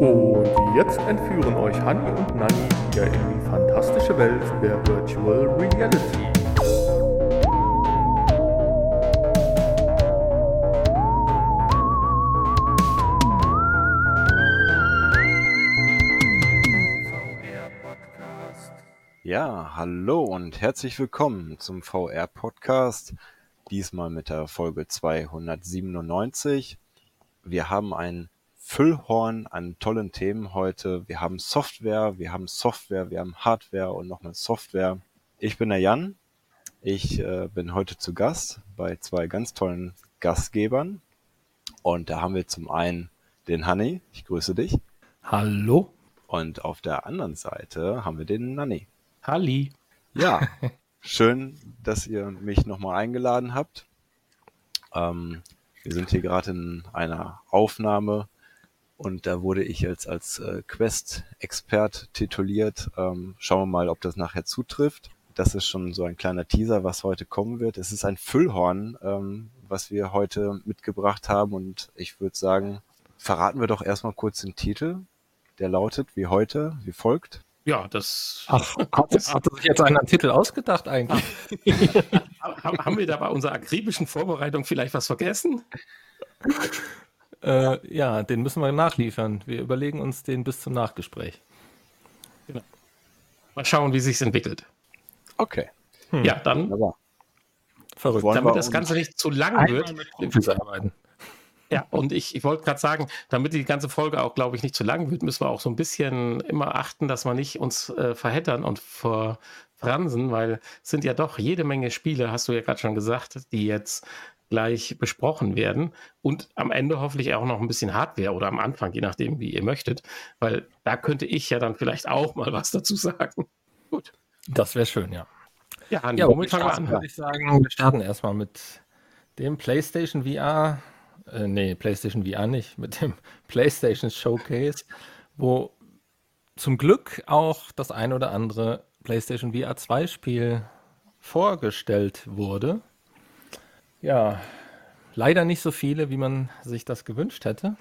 Und jetzt entführen euch Hanni und Nanni wieder in die fantastische Welt der Virtual Reality. Ja, hallo und herzlich willkommen zum VR-Podcast. Diesmal mit der Folge 297. Wir haben ein Füllhorn an tollen Themen heute. Wir haben Software, wir haben Software, wir haben Hardware und nochmal Software. Ich bin der Jan. Ich äh, bin heute zu Gast bei zwei ganz tollen Gastgebern. Und da haben wir zum einen den Hanni. Ich grüße dich. Hallo. Und auf der anderen Seite haben wir den Nanni. Halli. Ja, schön, dass ihr mich nochmal eingeladen habt. Ähm, wir sind hier gerade in einer Aufnahme und da wurde ich jetzt als äh, Quest-Expert tituliert. Ähm, schauen wir mal, ob das nachher zutrifft. Das ist schon so ein kleiner Teaser, was heute kommen wird. Es ist ein Füllhorn, ähm, was wir heute mitgebracht haben und ich würde sagen, verraten wir doch erstmal kurz den Titel. Der lautet wie heute, wie folgt. Ja, das. Ach, hat, hat sich jetzt einen Titel ausgedacht eigentlich? haben wir da bei unserer akribischen Vorbereitung vielleicht was vergessen? Äh, ja, den müssen wir nachliefern. Wir überlegen uns den bis zum Nachgespräch. Genau. Mal schauen, wie sich entwickelt. Okay. Hm. Ja, dann. Wunderbar. Verrückt. Damit das Ganze nicht zu lang wird. Arbeiten. Ja, und ich, ich wollte gerade sagen, damit die ganze Folge auch, glaube ich, nicht zu lang wird, müssen wir auch so ein bisschen immer achten, dass wir nicht uns äh, verheddern und verfransen, weil es sind ja doch jede Menge Spiele, hast du ja gerade schon gesagt, die jetzt gleich besprochen werden und am Ende hoffentlich auch noch ein bisschen Hardware oder am Anfang, je nachdem, wie ihr möchtet, weil da könnte ich ja dann vielleicht auch mal was dazu sagen. Gut. Das wäre schön, ja. Ja, ja womit fangen wir an? Würde ich sagen, wir starten erstmal mit dem PlayStation VR äh, nee, PlayStation VR nicht, mit dem PlayStation Showcase, wo zum Glück auch das ein oder andere PlayStation VR 2 Spiel vorgestellt wurde. Ja, leider nicht so viele, wie man sich das gewünscht hätte.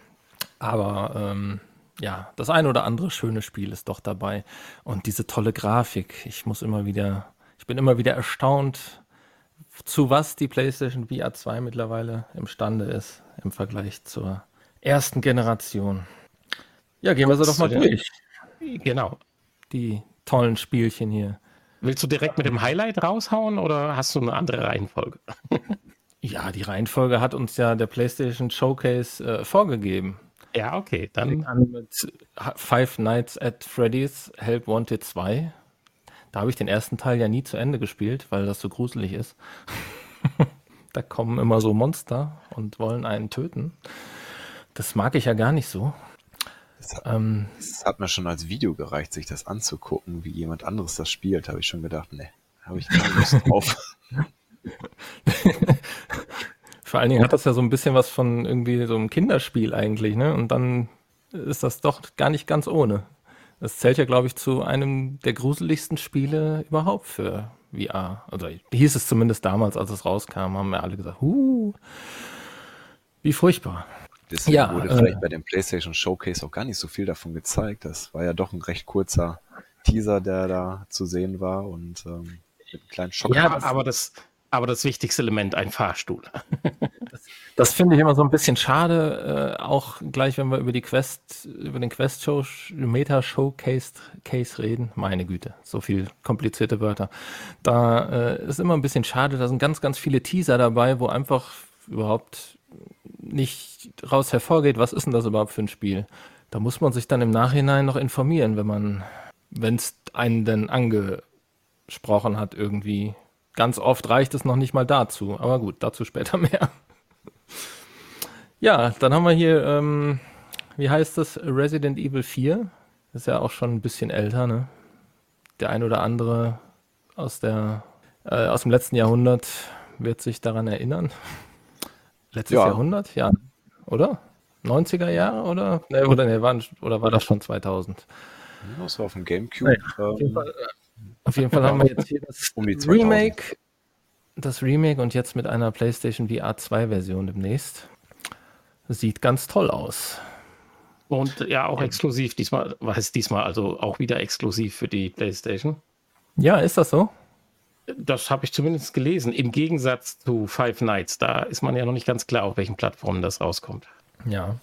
Aber ähm, ja, das ein oder andere schöne Spiel ist doch dabei. Und diese tolle Grafik. Ich muss immer wieder, ich bin immer wieder erstaunt, zu was die PlayStation VR 2 mittlerweile imstande ist im Vergleich zur ersten Generation. Ja, gehen wir sie doch mal durch. Genau. Die tollen Spielchen hier. Willst du direkt mit dem Highlight raushauen oder hast du eine andere Reihenfolge? ja, die Reihenfolge hat uns ja der PlayStation Showcase äh, vorgegeben. Ja, okay, dann. Mit Five Nights at Freddy's Help Wanted 2. Da habe ich den ersten Teil ja nie zu Ende gespielt, weil das so gruselig ist. da kommen immer so Monster und wollen einen töten. Das mag ich ja gar nicht so. Es hat, ähm, hat, mir schon als Video gereicht, sich das anzugucken, wie jemand anderes das spielt. Habe ich schon gedacht, ne, habe ich keine Lust drauf. Vor allen Dingen hat das ja so ein bisschen was von irgendwie so einem Kinderspiel eigentlich, ne? Und dann ist das doch gar nicht ganz ohne. Das zählt ja, glaube ich, zu einem der gruseligsten Spiele überhaupt für VR. Also hieß es zumindest damals, als es rauskam, haben wir alle gesagt, huh, wie furchtbar. Deswegen ja, wurde äh, vielleicht bei dem PlayStation Showcase auch gar nicht so viel davon gezeigt. Das war ja doch ein recht kurzer Teaser, der da zu sehen war und ähm, mit einem kleinen Schock. Ja, aber das, aber das wichtigste Element, ein Fahrstuhl. das, das finde ich immer so ein bisschen schade, äh, auch gleich, wenn wir über die Quest, über den Quest Show, Meta Showcase Case reden. Meine Güte, so viel komplizierte Wörter. Da äh, ist immer ein bisschen schade, da sind ganz, ganz viele Teaser dabei, wo einfach überhaupt nicht raus hervorgeht, was ist denn das überhaupt für ein Spiel. Da muss man sich dann im Nachhinein noch informieren, wenn man, wenn es einen denn angesprochen hat irgendwie Ganz oft reicht es noch nicht mal dazu. Aber gut, dazu später mehr. ja, dann haben wir hier, ähm, wie heißt das? Resident Evil 4. Ist ja auch schon ein bisschen älter, ne? Der ein oder andere aus, der, äh, aus dem letzten Jahrhundert wird sich daran erinnern. Letztes ja. Jahrhundert? Ja. Oder? 90er Jahre oder? Ne, oder, ne, war, oder war das schon 2000? Das war auf dem Gamecube. Nee, ähm, auf jeden Fall haben wir jetzt hier das um Remake, das Remake und jetzt mit einer PlayStation VR 2 Version demnächst. Sieht ganz toll aus. Und ja, auch exklusiv. Diesmal, was ist diesmal also auch wieder exklusiv für die PlayStation? Ja, ist das so? Das habe ich zumindest gelesen. Im Gegensatz zu Five Nights, da ist man ja noch nicht ganz klar, auf welchen Plattformen das rauskommt. Ja.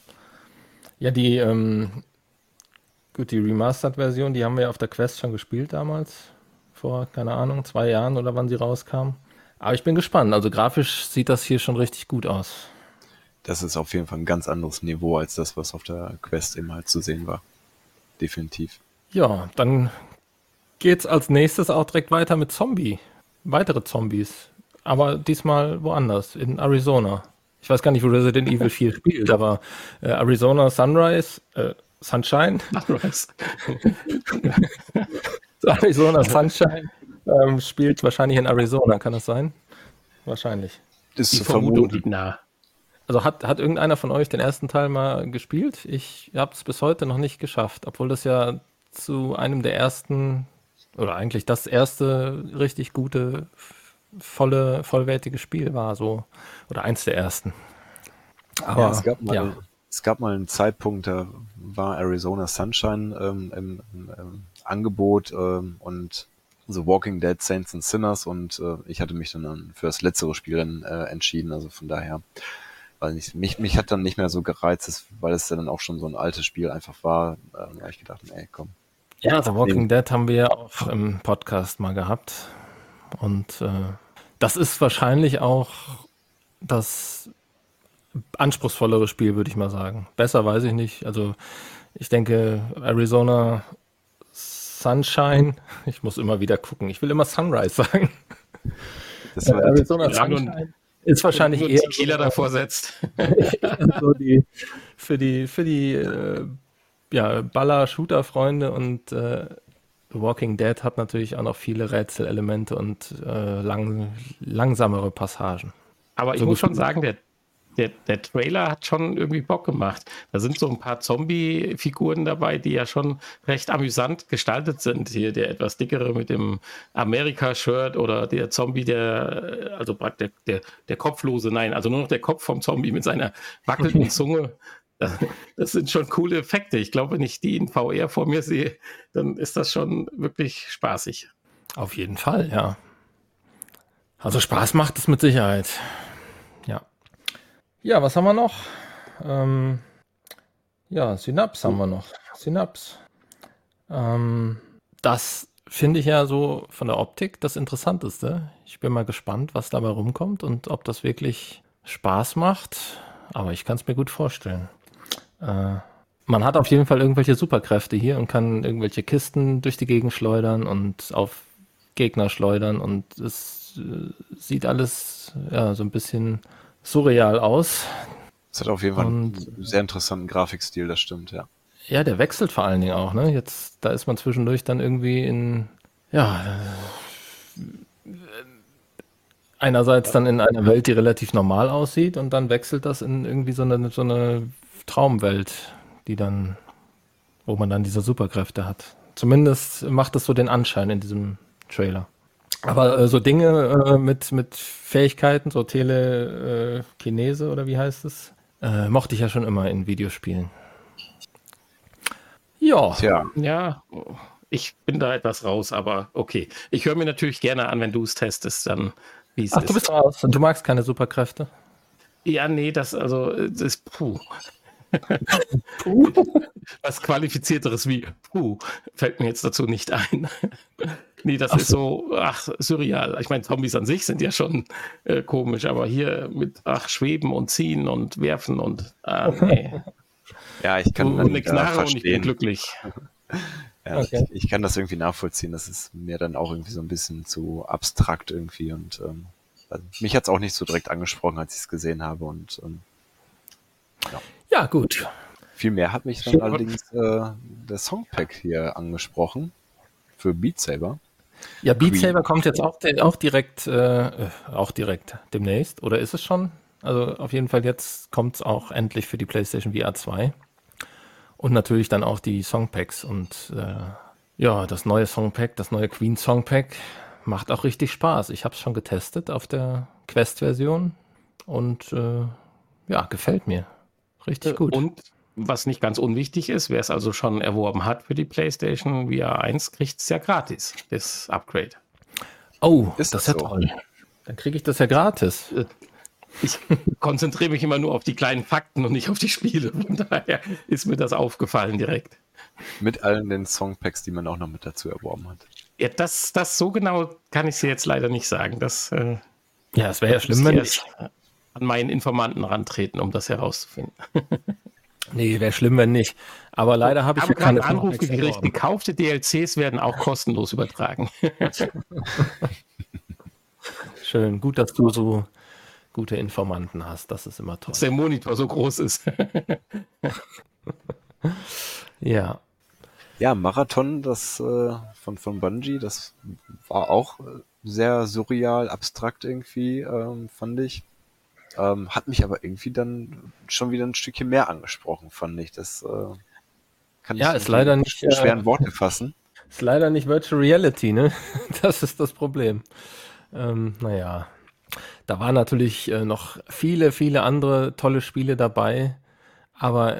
Ja, die, ähm, gut, die Remastered-Version, die haben wir ja auf der Quest schon gespielt damals. Vor, keine Ahnung, zwei Jahren oder wann sie rauskam. Aber ich bin gespannt. Also grafisch sieht das hier schon richtig gut aus. Das ist auf jeden Fall ein ganz anderes Niveau als das, was auf der Quest eben halt zu sehen war. Definitiv. Ja, dann geht's als nächstes auch direkt weiter mit Zombie. Weitere Zombies. Aber diesmal woanders, in Arizona. Ich weiß gar nicht, wo Resident Evil 4 spielt, aber äh, Arizona Sunrise, äh, Sunshine. Sunrise. Arizona Sunshine ähm, spielt wahrscheinlich in Arizona, kann das sein? Wahrscheinlich. Das ist Die Vermutung liegt nah. Also hat, hat irgendeiner von euch den ersten Teil mal gespielt? Ich habe es bis heute noch nicht geschafft, obwohl das ja zu einem der ersten oder eigentlich das erste richtig gute, volle, vollwertige Spiel war, so oder eins der ersten. Aber ja, es, gab mal, ja. es gab mal einen Zeitpunkt, da war Arizona Sunshine ähm, im, im, im, Angebot ähm, und The Walking Dead Saints and Sinners und äh, ich hatte mich dann für das letztere Spiel dann, äh, entschieden. Also von daher, weil nicht, mich, mich hat dann nicht mehr so gereizt, weil es dann auch schon so ein altes Spiel einfach war. Äh, da habe ich gedacht, ey, komm. Ja, The Walking Dead haben wir ja auch im Podcast mal gehabt. Und äh, das ist wahrscheinlich auch das anspruchsvollere Spiel, würde ich mal sagen. Besser weiß ich nicht. Also ich denke, Arizona Sunshine. Ich muss immer wieder gucken. Ich will immer Sunrise sagen. Das war Arizona Sunshine ist wahrscheinlich eher Tequila davor setzt. so die, für die für die äh, ja, Baller-Shooter-Freunde und äh, The Walking Dead hat natürlich auch noch viele Rätselelemente und äh, lang, langsamere Passagen. Aber ich so muss schon sagen, der der, der Trailer hat schon irgendwie Bock gemacht. Da sind so ein paar Zombie-Figuren dabei, die ja schon recht amüsant gestaltet sind. Hier der etwas dickere mit dem Amerika-Shirt oder der Zombie, der, also der, der, der Kopflose, nein, also nur noch der Kopf vom Zombie mit seiner wackelnden Zunge. Das sind schon coole Effekte. Ich glaube, wenn ich die in VR vor mir sehe, dann ist das schon wirklich spaßig. Auf jeden Fall, ja. Also Spaß macht es mit Sicherheit. Ja, was haben wir noch? Ähm, ja, Synapse haben wir noch. Synapse. Ähm, das finde ich ja so von der Optik das Interessanteste. Ich bin mal gespannt, was dabei rumkommt und ob das wirklich Spaß macht. Aber ich kann es mir gut vorstellen. Äh, man hat auf jeden Fall irgendwelche Superkräfte hier und kann irgendwelche Kisten durch die Gegend schleudern und auf Gegner schleudern und es äh, sieht alles ja so ein bisschen surreal aus. Es hat auf jeden Fall und, einen sehr interessanten Grafikstil, das stimmt, ja. Ja, der wechselt vor allen Dingen auch, ne? Jetzt, da ist man zwischendurch dann irgendwie in, ja, äh, einerseits dann in einer Welt, die relativ normal aussieht und dann wechselt das in irgendwie so eine, so eine Traumwelt, die dann, wo man dann diese Superkräfte hat. Zumindest macht es so den Anschein in diesem Trailer. Aber äh, so Dinge äh, mit, mit Fähigkeiten, so Telekinese äh, oder wie heißt es, äh, mochte ich ja schon immer in Videospielen. Ja. Tja. Ja, ich bin da etwas raus, aber okay. Ich höre mir natürlich gerne an, wenn du es testest, dann wie es ist. Ach, du bist raus und du magst keine Superkräfte? Ja, nee, das also das ist puh. Was qualifizierteres wie puh fällt mir jetzt dazu nicht ein. Nee, das ach ist so, ach, surreal. Ich meine, Zombies an sich sind ja schon äh, komisch, aber hier mit ach, Schweben und Ziehen und Werfen und ah, nee. Ja, ich kann und, nichts nachher und ich bin glücklich. Ja, okay. ich, ich, kann das irgendwie nachvollziehen. Das ist mir dann auch irgendwie so ein bisschen zu abstrakt irgendwie und ähm, also mich hat es auch nicht so direkt angesprochen, als ich es gesehen habe und ähm, ja. ja, gut. Viel mehr hat mich dann allerdings äh, der Songpack hier angesprochen für Beat Saber. Ja, Beat. Saber kommt jetzt auch, auch direkt, äh, auch direkt demnächst, oder ist es schon? Also auf jeden Fall jetzt kommt es auch endlich für die PlayStation VR 2. Und natürlich dann auch die Songpacks. Und äh, ja, das neue Songpack, das neue Queen Songpack macht auch richtig Spaß. Ich habe es schon getestet auf der Quest-Version und äh, ja, gefällt mir. Richtig äh, gut. Und was nicht ganz unwichtig ist, wer es also schon erworben hat für die PlayStation VR 1, kriegt es ja gratis, das Upgrade. Oh, ist das, ja so? toll. Dann kriege ich das ja gratis. Äh, ich konzentriere mich immer nur auf die kleinen Fakten und nicht auf die Spiele. Von daher ist mir das aufgefallen direkt. Mit allen den Songpacks, die man auch noch mit dazu erworben hat. Ja, das, das so genau kann ich dir jetzt leider nicht sagen. Das, äh, ja, es wäre ja schlimm, wenn ich an meinen Informanten rantreten, um das herauszufinden. nee, wäre schlimm, wenn nicht. Aber leider habe ich ja keine Anrufe gekriegt. Gekaufte DLCs werden auch kostenlos übertragen. Schön, gut, dass du so gute Informanten hast. Das ist immer toll. Dass der Monitor so groß ist. ja. Ja, Marathon, das äh, von, von Bungie, das war auch sehr surreal, abstrakt irgendwie, ähm, fand ich. Ähm, hat mich aber irgendwie dann schon wieder ein Stückchen mehr angesprochen, fand ich. Das äh, kann ja, ich ist leider nicht in schweren äh, Worte fassen. Ist leider nicht Virtual Reality, ne? Das ist das Problem. Ähm, naja, da waren natürlich äh, noch viele, viele andere tolle Spiele dabei. Aber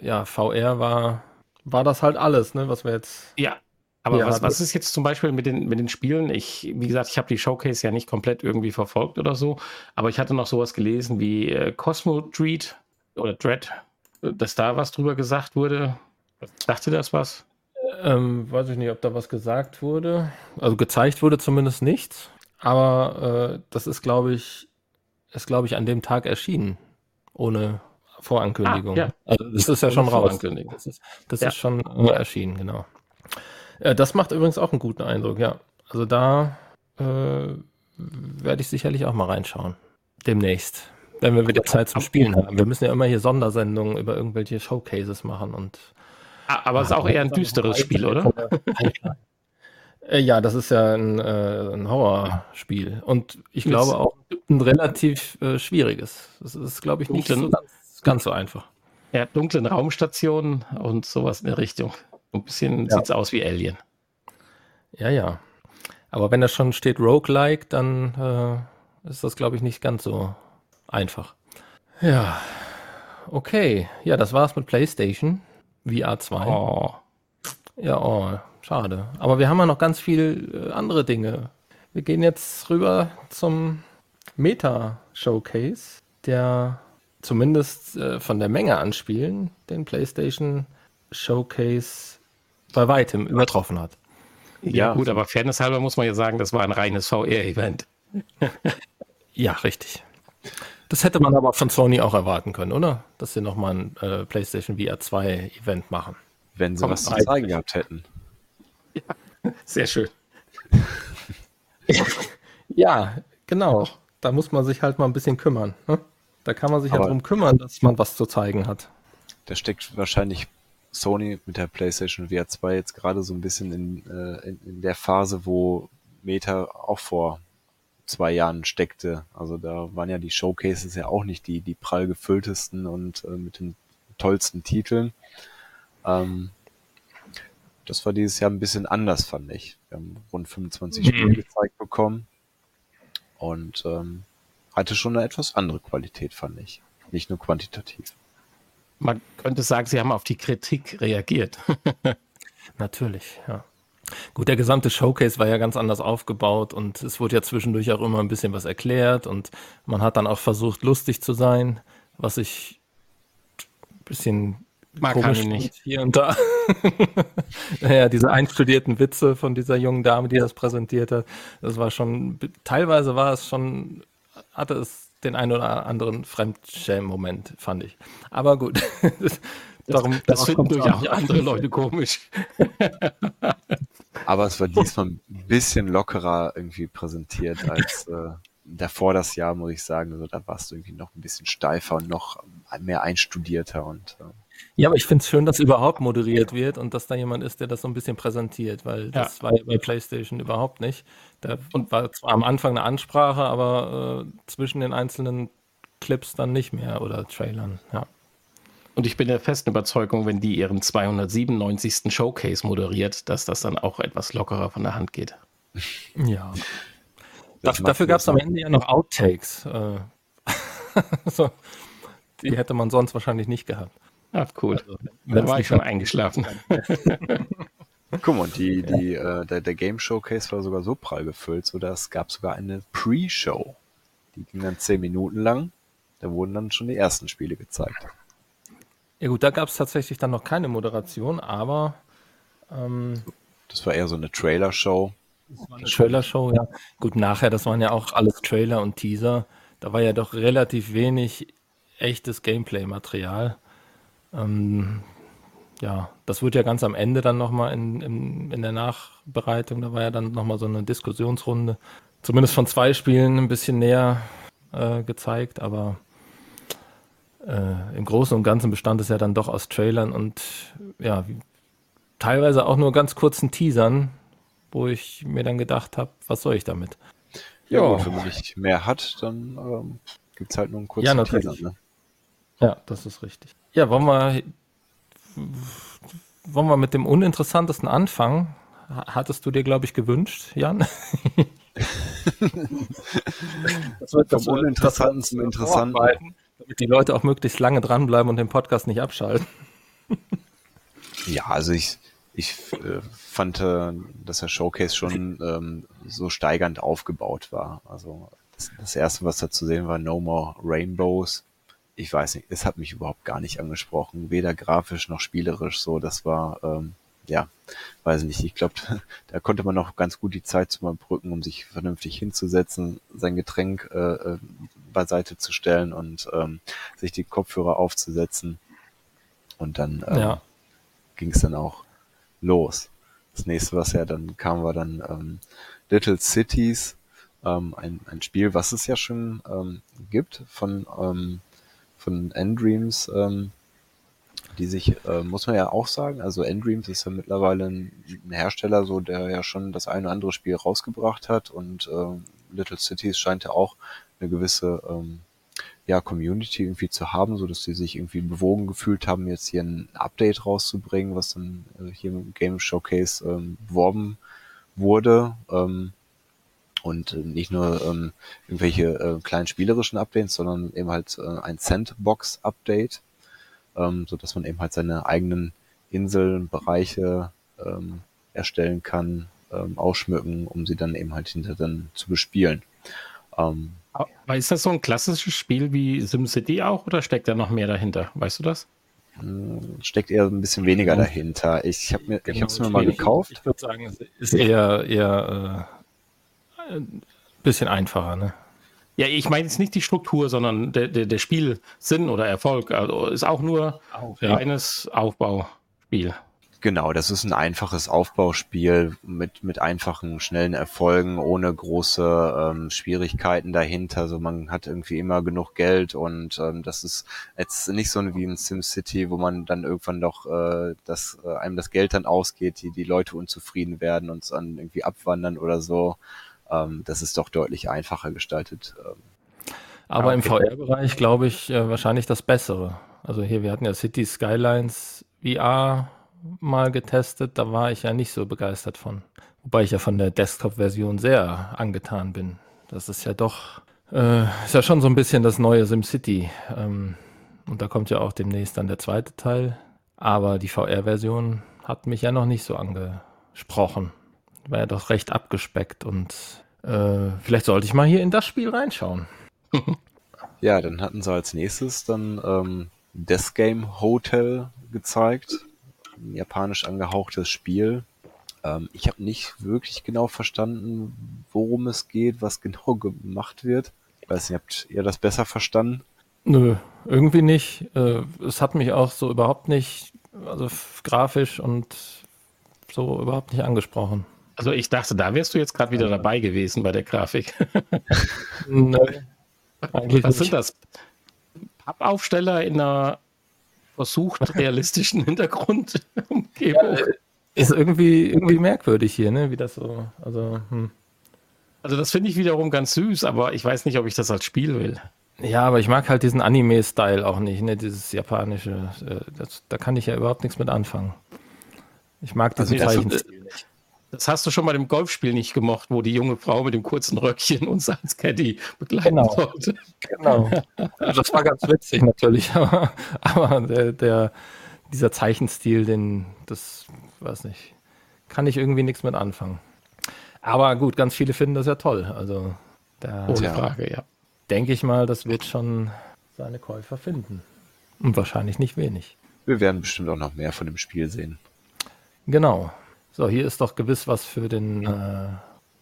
äh, ja, VR war, war das halt alles, ne, was wir jetzt. Ja, aber ja, was, was ist jetzt zum Beispiel mit den, mit den Spielen? Ich, wie gesagt, ich habe die Showcase ja nicht komplett irgendwie verfolgt oder so, aber ich hatte noch sowas gelesen wie äh, Cosmo Dread oder Dread, dass da was drüber gesagt wurde. Dachte das was? Ähm, weiß ich nicht, ob da was gesagt wurde. Also gezeigt wurde zumindest nichts. Aber äh, das ist, glaube ich, ist, glaube ich, an dem Tag erschienen. Ohne Vorankündigung. Ah, ja. Also das ist ja ohne schon raus. Das ist, das ja. ist schon äh, erschienen, genau. Äh, das macht übrigens auch einen guten Eindruck, ja. Also da äh, werde ich sicherlich auch mal reinschauen. Demnächst. Wenn wir wieder Zeit zum Spielen haben. Wir müssen ja immer hier Sondersendungen über irgendwelche Showcases machen und. Ah, aber es ist auch eher ein düsteres Spiel, oder? Äh, ja, das ist ja ein, äh, ein Horrorspiel. Und ich glaube auch ein relativ äh, schwieriges. Das ist, glaube ich, nicht so ganz, ganz, so einfach. Ja, dunklen Raumstationen und sowas in der Richtung. Ein bisschen ja. sieht es aus wie Alien. Ja, ja. Aber wenn da schon steht Roguelike, dann äh, ist das, glaube ich, nicht ganz so einfach. Ja. Okay. Ja, das war's mit PlayStation VR 2. Oh. Ja, oh. Schade. Aber wir haben ja noch ganz viel äh, andere Dinge. Wir gehen jetzt rüber zum Meta-Showcase, der zumindest äh, von der Menge an Spielen den PlayStation Showcase bei weitem übertroffen hat. Ja, ja, gut, aber Fairness halber muss man ja sagen, das war ein reines VR-Event. ja, richtig. Das hätte man aber von Sony auch erwarten können, oder? Dass sie nochmal ein äh, PlayStation VR 2 Event machen. Wenn sie Kommt was zu zeigen gehabt hätten. Ja, sehr schön. ja, genau. Da muss man sich halt mal ein bisschen kümmern. Ne? Da kann man sich Aber ja darum kümmern, dass man was zu zeigen hat. Da steckt wahrscheinlich Sony mit der PlayStation VR 2 jetzt gerade so ein bisschen in, äh, in, in der Phase, wo Meta auch vor zwei Jahren steckte. Also da waren ja die Showcases ja auch nicht die, die prall gefülltesten und äh, mit den tollsten Titeln. Ähm, das war dieses Jahr ein bisschen anders, fand ich. Wir haben rund 25 mhm. Spiele gezeigt bekommen und ähm, hatte schon eine etwas andere Qualität, fand ich. Nicht nur quantitativ. Man könnte sagen, Sie haben auf die Kritik reagiert. Natürlich, ja. Gut, der gesamte Showcase war ja ganz anders aufgebaut und es wurde ja zwischendurch auch immer ein bisschen was erklärt und man hat dann auch versucht, lustig zu sein, was ich ein bisschen Mag Komisch nicht. Hier und da. naja, diese einstudierten Witze von dieser jungen Dame, die das präsentiert hat, das war schon, teilweise war es schon, hatte es den einen oder anderen Fremdschämen-Moment, fand ich. Aber gut. Darum, das, das finden durchaus andere Leute komisch. Aber es war diesmal ein bisschen lockerer irgendwie präsentiert als äh, davor das Jahr, muss ich sagen. Also da warst du irgendwie noch ein bisschen steifer und noch mehr einstudierter und äh, ja, aber ich finde es schön, dass überhaupt moderiert wird und dass da jemand ist, der das so ein bisschen präsentiert, weil das ja. war ja bei PlayStation überhaupt nicht. Da und war zwar am Anfang eine Ansprache, aber äh, zwischen den einzelnen Clips dann nicht mehr oder Trailern, ja. Und ich bin der festen Überzeugung, wenn die ihren 297. Showcase moderiert, dass das dann auch etwas lockerer von der Hand geht. Ja. Das dafür gab es am Ende ja noch Outtakes. Äh, so, die hätte man sonst wahrscheinlich nicht gehabt. Ach, cool. Also, da war ich schon eingeschlafen. Guck mal, die, die, äh, der, der Game Showcase war sogar so prall gefüllt, so dass gab sogar eine Pre-Show. Die ging dann zehn Minuten lang. Da wurden dann schon die ersten Spiele gezeigt. Ja gut, da gab es tatsächlich dann noch keine Moderation, aber ähm, das war eher so eine Trailer-Show. Trailer-Show, ja. Gut, nachher, das waren ja auch alles Trailer und Teaser. Da war ja doch relativ wenig echtes Gameplay-Material. Ähm, ja, das wird ja ganz am Ende dann nochmal in, in, in der Nachbereitung, da war ja dann nochmal so eine Diskussionsrunde, zumindest von zwei Spielen ein bisschen näher äh, gezeigt, aber äh, im Großen und Ganzen bestand es ja dann doch aus Trailern und ja, teilweise auch nur ganz kurzen Teasern, wo ich mir dann gedacht habe, was soll ich damit? Ja, gut, wenn man nicht mehr hat, dann ähm, gibt es halt nur einen kurzen ja, Teaser. Ne? Ja, das ist richtig. Ja, wollen wir, wollen wir mit dem Uninteressantesten anfangen? Hattest du dir, glaube ich, gewünscht, Jan? das wird Vom Uninteressanten zum Interessanten. Damit die Leute auch möglichst lange dranbleiben und den Podcast nicht abschalten. ja, also ich, ich äh, fand, äh, dass der Showcase schon ähm, so steigernd aufgebaut war. Also das, das erste, was da zu sehen war, No More Rainbows ich weiß nicht, es hat mich überhaupt gar nicht angesprochen, weder grafisch noch spielerisch so. Das war, ähm, ja, weiß nicht. Ich glaube, da konnte man noch ganz gut die Zeit zu überbrücken, um sich vernünftig hinzusetzen, sein Getränk äh, äh, beiseite zu stellen und ähm, sich die Kopfhörer aufzusetzen. Und dann ähm, ja. ging es dann auch los. Das nächste, was ja dann kam, war dann ähm, Little Cities, ähm, ein, ein Spiel, was es ja schon ähm, gibt von ähm, von Endreams, ähm, die sich, äh, muss man ja auch sagen, also Endreams ist ja mittlerweile ein, Hersteller, so der ja schon das eine oder andere Spiel rausgebracht hat und ähm, Little Cities scheint ja auch eine gewisse ähm, ja, Community irgendwie zu haben, so dass sie sich irgendwie bewogen gefühlt haben, jetzt hier ein Update rauszubringen, was dann äh, hier im Game Showcase ähm, beworben wurde. Ähm, und äh, nicht nur ähm, irgendwelche äh, kleinen spielerischen Updates, sondern eben halt äh, ein Sandbox-Update, ähm, so dass man eben halt seine eigenen Inseln, Bereiche ähm, erstellen kann, ähm, ausschmücken, um sie dann eben halt hinter dann zu bespielen. Ähm, Aber ist das so ein klassisches Spiel wie SimCity auch oder steckt da noch mehr dahinter? Weißt du das? Hm, steckt eher ein bisschen weniger dahinter. Ich habe mir, genau, ich habe es mir mal gekauft. Ich würde sagen, es ist eher, eher äh ein bisschen einfacher, ne? Ja, ich meine jetzt nicht die Struktur, sondern der, der, der Spielsinn oder Erfolg. Also ist auch nur Auf, ja. reines Aufbauspiel. Genau, das ist ein einfaches Aufbauspiel mit, mit einfachen, schnellen Erfolgen, ohne große ähm, Schwierigkeiten dahinter. Also man hat irgendwie immer genug Geld und ähm, das ist jetzt nicht so wie in SimCity, wo man dann irgendwann doch, äh, dass äh, einem das Geld dann ausgeht, die, die Leute unzufrieden werden und dann irgendwie abwandern oder so. Ähm, das ist doch deutlich einfacher gestaltet. Ähm. Aber im VR-Bereich glaube ich äh, wahrscheinlich das Bessere. Also hier, wir hatten ja City Skylines VR mal getestet, da war ich ja nicht so begeistert von. Wobei ich ja von der Desktop-Version sehr angetan bin. Das ist ja doch, äh, ist ja schon so ein bisschen das neue SimCity. Ähm, und da kommt ja auch demnächst dann der zweite Teil. Aber die VR-Version hat mich ja noch nicht so angesprochen war ja doch recht abgespeckt und äh, vielleicht sollte ich mal hier in das Spiel reinschauen. ja, dann hatten sie als nächstes dann ähm, Death Game Hotel gezeigt. Ein japanisch angehauchtes Spiel. Ähm, ich habe nicht wirklich genau verstanden, worum es geht, was genau gemacht wird. Ich weiß nicht, habt ihr das besser verstanden? Nö, irgendwie nicht. Äh, es hat mich auch so überhaupt nicht, also grafisch und so überhaupt nicht angesprochen. Also ich dachte, da wärst du jetzt gerade wieder dabei gewesen bei der Grafik. Nein. Was sind das? Pappaufsteller in einer versucht realistischen Hintergrundumgebung. Ja, ist irgendwie, irgendwie merkwürdig hier, ne? Wie das so. Also, hm. also das finde ich wiederum ganz süß, aber ich weiß nicht, ob ich das als Spiel will. Ja, aber ich mag halt diesen Anime-Style auch nicht, ne? Dieses japanische. Äh, das, da kann ich ja überhaupt nichts mit anfangen. Ich mag diesen also, Zeichenstil nicht. Das hast du schon bei dem Golfspiel nicht gemocht, wo die junge Frau mit dem kurzen Röckchen uns als Caddy begleiten genau. sollte. Genau. Das war ganz witzig natürlich, aber, aber der, der, dieser Zeichenstil, den, das, weiß nicht, kann ich irgendwie nichts mit anfangen. Aber gut, ganz viele finden das ja toll. Also, da Ohne Frage, ja. Denke ich mal, das wird schon seine Käufer finden. Und wahrscheinlich nicht wenig. Wir werden bestimmt auch noch mehr von dem Spiel sehen. Genau. So, hier ist doch gewiss was für den äh,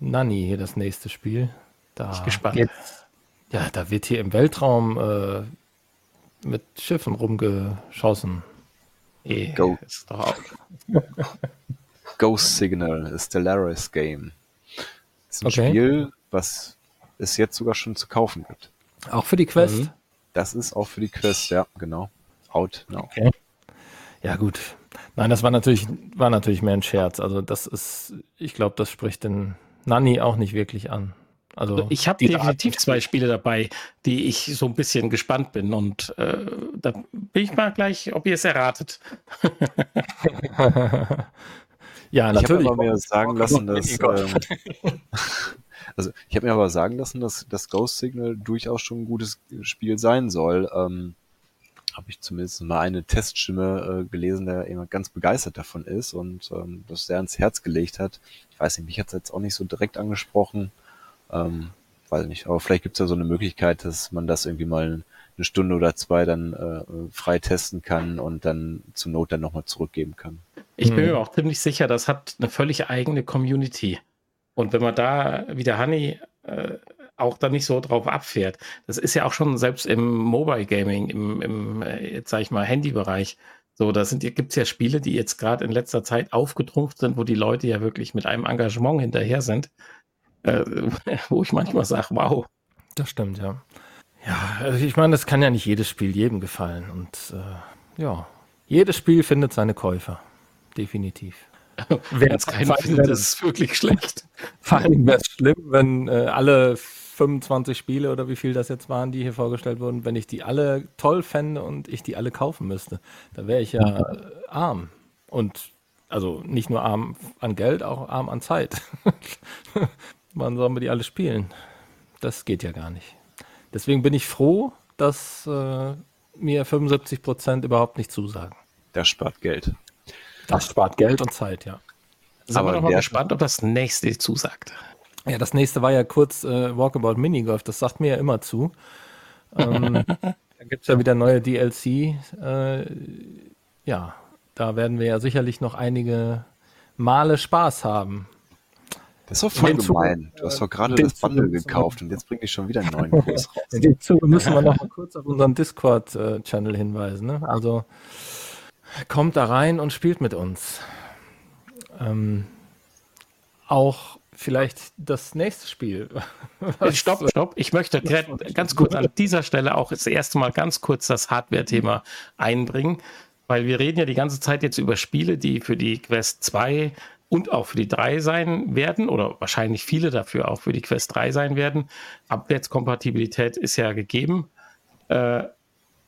Nanny, hier das nächste Spiel. Da ich gespannt. Geht's, ja, da wird hier im Weltraum äh, mit Schiffen rumgeschossen. E, Go. Ist doch auch. Ghost Signal, a Stellaris Game. Das ist ein okay. Spiel, was es jetzt sogar schon zu kaufen gibt. Auch für die Quest? Mhm. Das ist auch für die Quest, ja, genau. Out now. Okay. Ja, gut. Nein, das war natürlich, war natürlich mehr ein Scherz. Also das ist, ich glaube, das spricht den Nanny auch nicht wirklich an. Also ich habe definitiv Art zwei Spiele dabei, die ich so ein bisschen gespannt bin und äh, da bin ich mal gleich, ob ihr es erratet. ja, natürlich. Ich habe mir sagen lassen, dass ähm, also ich habe mir aber sagen lassen, dass das Ghost Signal durchaus schon ein gutes Spiel sein soll. Ähm, habe ich zumindest mal eine Teststimme äh, gelesen, der immer ganz begeistert davon ist und ähm, das sehr ans Herz gelegt hat. Ich weiß nicht, mich hat es jetzt auch nicht so direkt angesprochen. Ähm, weiß nicht, aber vielleicht gibt es ja so eine Möglichkeit, dass man das irgendwie mal eine Stunde oder zwei dann äh, frei testen kann und dann zur Not dann nochmal zurückgeben kann. Ich bin mhm. mir auch ziemlich sicher, das hat eine völlig eigene Community. Und wenn man da, wie der Honey, äh, auch da nicht so drauf abfährt. Das ist ja auch schon selbst im Mobile Gaming, im, im äh, jetzt sage ich mal, Handybereich. So, da gibt es ja Spiele, die jetzt gerade in letzter Zeit aufgetrumpft sind, wo die Leute ja wirklich mit einem Engagement hinterher sind, äh, wo ich manchmal sage, wow. Das stimmt, ja. Ja, also ich meine, das kann ja nicht jedes Spiel jedem gefallen. Und äh, ja, jedes Spiel findet seine Käufer. Definitiv. Wer es keinen findet, ist wirklich schlecht. Vor allem wäre es schlimm, wenn äh, alle 25 Spiele oder wie viel das jetzt waren, die hier vorgestellt wurden, wenn ich die alle toll fände und ich die alle kaufen müsste, da wäre ich ja arm. Und also nicht nur arm an Geld, auch arm an Zeit. Wann sollen wir die alle spielen? Das geht ja gar nicht. Deswegen bin ich froh, dass äh, mir 75 Prozent überhaupt nicht zusagen. Das spart Geld. Das spart Geld und Zeit, ja. Sind Aber wir doch mal gespannt, ob das nächste zusagt. Ja, das nächste war ja kurz äh, Walkabout Minigolf, das sagt mir ja immer zu. Ähm, da gibt es ja wieder neue DLC. Äh, ja, da werden wir ja sicherlich noch einige Male Spaß haben. Das ist doch voll gemein. Du hast doch gerade das Bundle gekauft und jetzt bringe ich schon wieder einen neuen Kurs raus. In dem Zuge müssen wir noch mal kurz auf unseren Discord-Channel hinweisen. Ne? Also kommt da rein und spielt mit uns. Ähm, auch vielleicht das nächste Spiel. stopp, stopp. Ich möchte ganz kurz an dieser Stelle auch das erste Mal ganz kurz das Hardware-Thema einbringen, weil wir reden ja die ganze Zeit jetzt über Spiele, die für die Quest 2 und auch für die 3 sein werden oder wahrscheinlich viele dafür auch für die Quest 3 sein werden. Abwärtskompatibilität ist ja gegeben. Äh,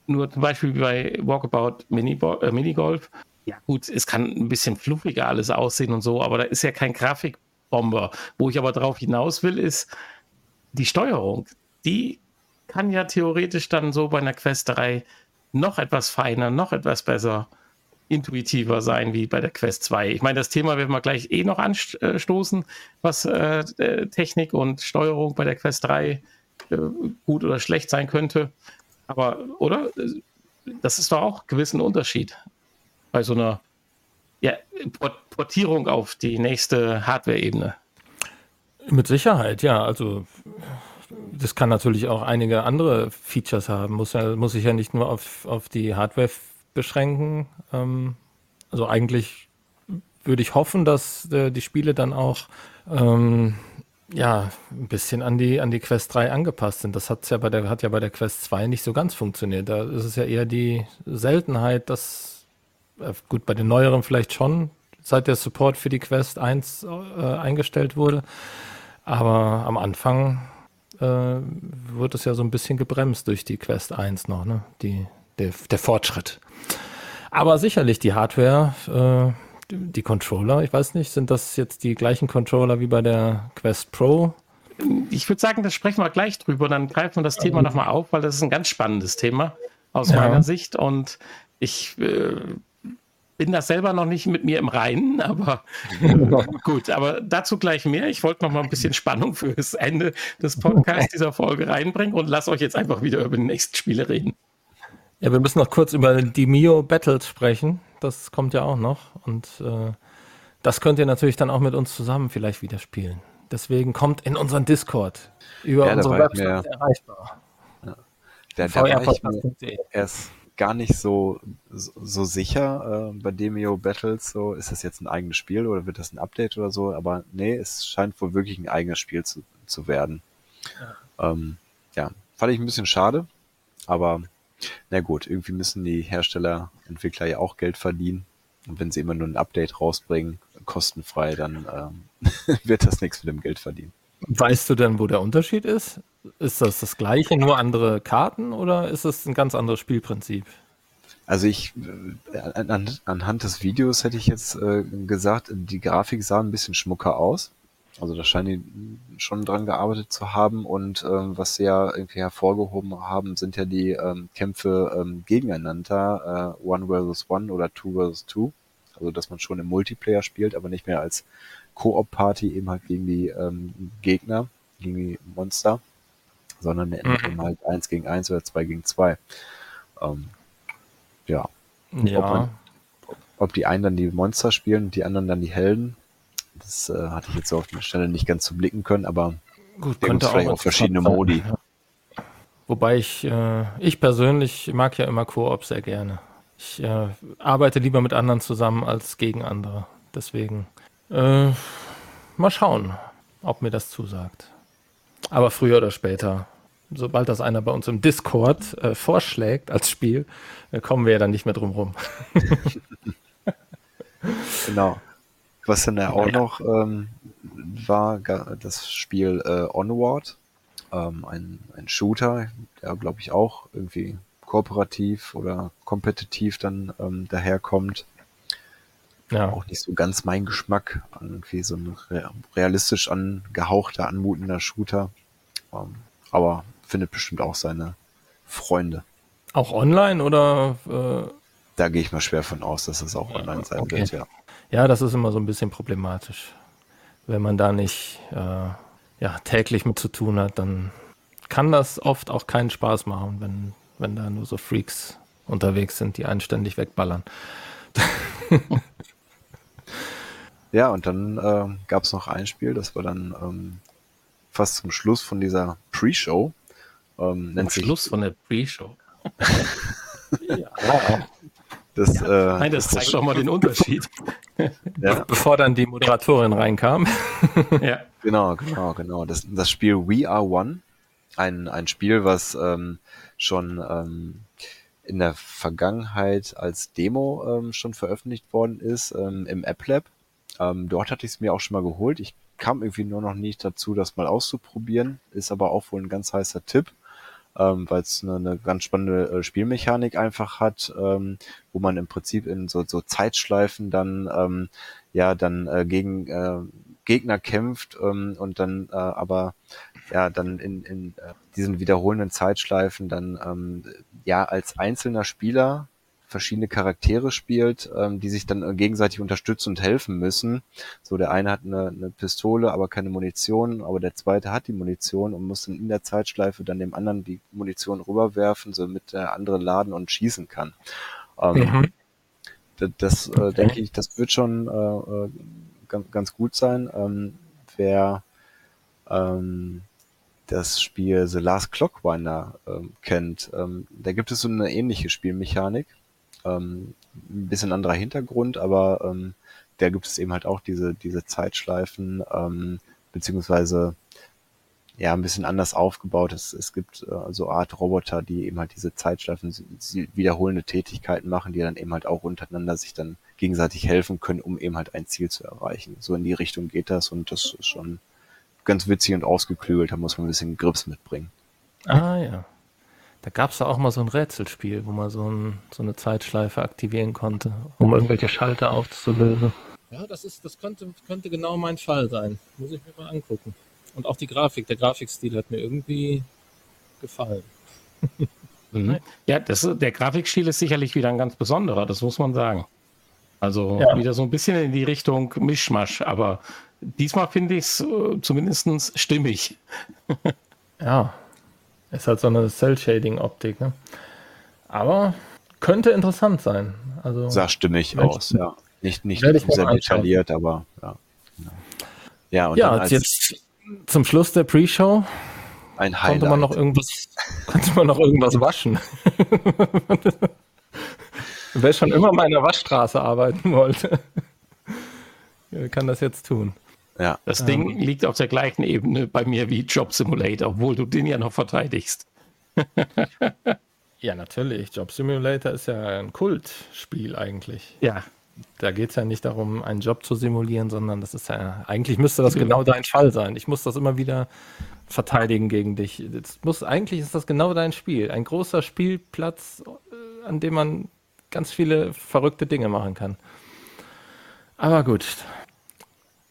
nur zum Beispiel bei Walkabout Mini äh, Minigolf. Ja gut, es kann ein bisschen fluffiger alles aussehen und so, aber da ist ja kein Grafik Bomber. Wo ich aber darauf hinaus will, ist die Steuerung. Die kann ja theoretisch dann so bei einer Quest 3 noch etwas feiner, noch etwas besser, intuitiver sein wie bei der Quest 2. Ich meine, das Thema werden wir gleich eh noch anstoßen, was äh, äh, Technik und Steuerung bei der Quest 3 äh, gut oder schlecht sein könnte. Aber, oder? Das ist doch auch gewissen Unterschied bei so einer ja, Portierung auf die nächste Hardware-Ebene. Mit Sicherheit, ja. Also das kann natürlich auch einige andere Features haben. Muss, muss sich ja nicht nur auf, auf die Hardware beschränken. Ähm, also eigentlich würde ich hoffen, dass äh, die Spiele dann auch ähm, ja, ein bisschen an die, an die Quest 3 angepasst sind. Das hat's ja bei der, hat ja bei der Quest 2 nicht so ganz funktioniert. Da ist es ja eher die Seltenheit, dass gut, bei den neueren vielleicht schon, seit der Support für die Quest 1 äh, eingestellt wurde. Aber am Anfang äh, wird es ja so ein bisschen gebremst durch die Quest 1 noch, ne? Die, der, der Fortschritt. Aber sicherlich die Hardware, äh, die Controller, ich weiß nicht, sind das jetzt die gleichen Controller wie bei der Quest Pro? Ich würde sagen, das sprechen wir gleich drüber, dann greifen wir das Thema nochmal auf, weil das ist ein ganz spannendes Thema aus ja. meiner Sicht und ich äh, bin da selber noch nicht mit mir im Reinen, aber äh, gut, aber dazu gleich mehr. Ich wollte noch mal ein bisschen Spannung für das Ende des Podcasts dieser Folge reinbringen und lass euch jetzt einfach wieder über die nächsten Spiele reden. Ja, wir müssen noch kurz über die Mio Battles sprechen. Das kommt ja auch noch und äh, das könnt ihr natürlich dann auch mit uns zusammen vielleicht wieder spielen. Deswegen kommt in unseren Discord über ja, unsere Website erreichbar. Ja. Der, ich mir erst gar nicht so, so, sicher äh, bei Demio Battles. So, ist das jetzt ein eigenes Spiel oder wird das ein Update oder so? Aber nee, es scheint wohl wirklich ein eigenes Spiel zu, zu werden. Ja. Ähm, ja, fand ich ein bisschen schade, aber na gut, irgendwie müssen die Hersteller, Entwickler ja auch Geld verdienen. Und wenn sie immer nur ein Update rausbringen, kostenfrei, dann ähm, wird das nichts mit dem Geld verdienen. Weißt du denn, wo der Unterschied ist? Ist das das gleiche, nur andere Karten oder ist das ein ganz anderes Spielprinzip? Also ich, äh, an, anhand des Videos hätte ich jetzt äh, gesagt, die Grafik sah ein bisschen schmucker aus. Also da scheinen die schon dran gearbeitet zu haben und ähm, was sie ja irgendwie hervorgehoben haben, sind ja die ähm, Kämpfe ähm, gegeneinander, äh, One versus One oder Two versus Two. Also dass man schon im Multiplayer spielt, aber nicht mehr als Koop-Party eben halt gegen die ähm, Gegner, gegen die Monster, sondern mhm. eben halt eins gegen eins oder zwei gegen zwei. Ähm, ja. ja. Ob, man, ob, die einen dann die Monster spielen und die anderen dann die Helden, das äh, hatte ich jetzt so auf der Stelle nicht ganz zu blicken können, aber Gut, könnte auch, auch verschiedene Modi. Ja. Wobei ich, äh, ich persönlich mag ja immer Koop sehr gerne. Ich äh, arbeite lieber mit anderen zusammen als gegen andere. Deswegen äh, mal schauen, ob mir das zusagt. Aber früher oder später, sobald das einer bei uns im Discord äh, vorschlägt als Spiel, äh, kommen wir ja dann nicht mehr drum rum. genau. Was dann ja auch ja. noch ähm, war, das Spiel äh, Onward, ähm, ein, ein Shooter, der glaube ich auch irgendwie kooperativ oder kompetitiv dann ähm, daherkommt. Ja. Auch nicht so ganz mein Geschmack. Irgendwie so ein realistisch angehauchter, anmutender Shooter. Ähm, aber findet bestimmt auch seine Freunde. Auch online oder? Äh... Da gehe ich mal schwer von aus, dass es auch online sein okay. wird, ja. Ja, das ist immer so ein bisschen problematisch. Wenn man da nicht äh, ja, täglich mit zu tun hat, dann kann das oft auch keinen Spaß machen, wenn, wenn da nur so Freaks unterwegs sind, die einen ständig wegballern. Ja, und dann äh, gab es noch ein Spiel, das war dann ähm, fast zum Schluss von dieser Pre-Show. Ähm, nennt sich Schluss von der Pre-Show. ja. Das, ja. Äh, Nein, das, zeigt doch mal den Unterschied. ja. Bevor dann die Moderatorin reinkam. ja. Genau, genau, genau. Das, das Spiel We Are One. Ein, ein Spiel, was ähm, schon ähm, in der Vergangenheit als Demo ähm, schon veröffentlicht worden ist ähm, im App Lab. Ähm, dort hatte ich es mir auch schon mal geholt. Ich kam irgendwie nur noch nicht dazu, das mal auszuprobieren. Ist aber auch wohl ein ganz heißer Tipp, ähm, weil es eine, eine ganz spannende äh, Spielmechanik einfach hat, ähm, wo man im Prinzip in so, so Zeitschleifen dann ähm, ja dann äh, gegen äh, Gegner kämpft ähm, und dann äh, aber ja dann in, in äh, diesen wiederholenden Zeitschleifen dann ähm, ja als einzelner Spieler verschiedene Charaktere spielt, ähm, die sich dann gegenseitig unterstützen und helfen müssen. So, der eine hat eine, eine Pistole, aber keine Munition, aber der zweite hat die Munition und muss dann in der Zeitschleife dann dem anderen die Munition rüberwerfen, damit der andere laden und schießen kann. Ähm, mhm. Das, das äh, okay. denke ich, das wird schon äh, äh, ganz, ganz gut sein. Ähm, wer ähm, das Spiel The Last Clockwinder ähm, kennt, ähm, da gibt es so eine ähnliche Spielmechanik. Ähm, ein bisschen anderer Hintergrund, aber ähm, da gibt es eben halt auch diese, diese Zeitschleifen, ähm, beziehungsweise ja, ein bisschen anders aufgebaut. Es, es gibt äh, so Art Roboter, die eben halt diese Zeitschleifen, wiederholende Tätigkeiten machen, die dann eben halt auch untereinander sich dann gegenseitig helfen können, um eben halt ein Ziel zu erreichen. So in die Richtung geht das und das ist schon ganz witzig und ausgeklügelt. Da muss man ein bisschen Grips mitbringen. Ah ja. Da gab es ja auch mal so ein Rätselspiel, wo man so, ein, so, eine Zeitschleife aktivieren konnte, um irgendwelche Schalter aufzulösen. Ja, das, ist, das könnte, könnte genau mein Fall sein. Muss ich mir mal angucken. Und auch die Grafik, der Grafikstil hat mir irgendwie gefallen. mhm. Ja, das, der Grafikstil ist sicherlich wieder ein ganz besonderer, das muss man sagen. Also ja. wieder so ein bisschen in die Richtung Mischmasch, aber diesmal finde ich es äh, zumindest stimmig. ja, ist halt so eine Cell-Shading-Optik, ne? Aber könnte interessant sein. Also, Sah stimmig aus, ja. Nicht, nicht sehr detailliert, aber ja. Ja, und ja jetzt zum Schluss der Pre-Show ein Highlight. Konnte man noch irgendwas, konnte man noch irgendwas waschen. Wer schon immer mal in der Waschstraße arbeiten wollte, kann das jetzt tun. Ja. Das Ding ähm. liegt auf der gleichen Ebene bei mir wie Job Simulator, obwohl du den ja noch verteidigst. ja, natürlich. Job Simulator ist ja ein Kultspiel eigentlich. Ja. Da geht es ja nicht darum, einen Job zu simulieren, sondern das ist ja, eigentlich müsste das genau dein Fall sein. Ich muss das immer wieder verteidigen gegen dich. Das muss, eigentlich ist das genau dein Spiel. Ein großer Spielplatz, äh, an dem man ganz viele verrückte Dinge machen kann. Aber gut,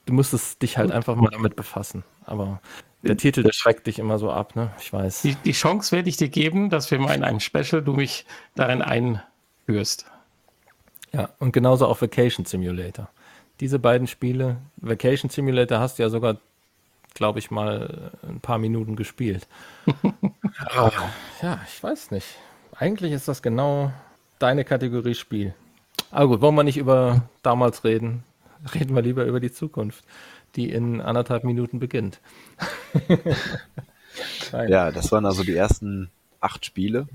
du musstest dich halt einfach mal damit befassen. Aber der Titel, der schreckt dich immer so ab, ne? Ich weiß. Die, die Chance werde ich dir geben, dass wir mal in einem Special du mich darin einführst. Ja, und genauso auch Vacation Simulator. Diese beiden Spiele, Vacation Simulator hast du ja sogar, glaube ich, mal ein paar Minuten gespielt. ja, ich weiß nicht. Eigentlich ist das genau deine Kategorie Spiel. Aber gut, wollen wir nicht über damals reden? Reden wir lieber über die Zukunft, die in anderthalb Minuten beginnt. ja, das waren also die ersten acht Spiele.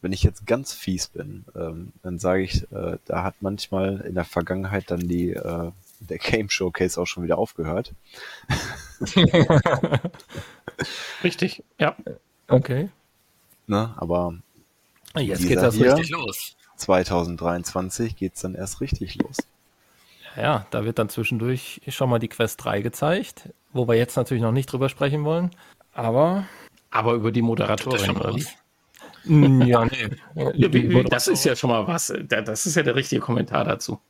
Wenn ich jetzt ganz fies bin, ähm, dann sage ich, äh, da hat manchmal in der Vergangenheit dann die äh, der Game Showcase auch schon wieder aufgehört. Richtig, ja. Okay. Ne, aber Jetzt geht das richtig los. 2023 geht es dann erst richtig los. Ja, da wird dann zwischendurch schon mal die Quest 3 gezeigt, wo wir jetzt natürlich noch nicht drüber sprechen wollen. Aber. Aber über die Moderatorin, oder wie? Ja, nee. Das ist ja schon mal was. Das ist ja der richtige Kommentar dazu.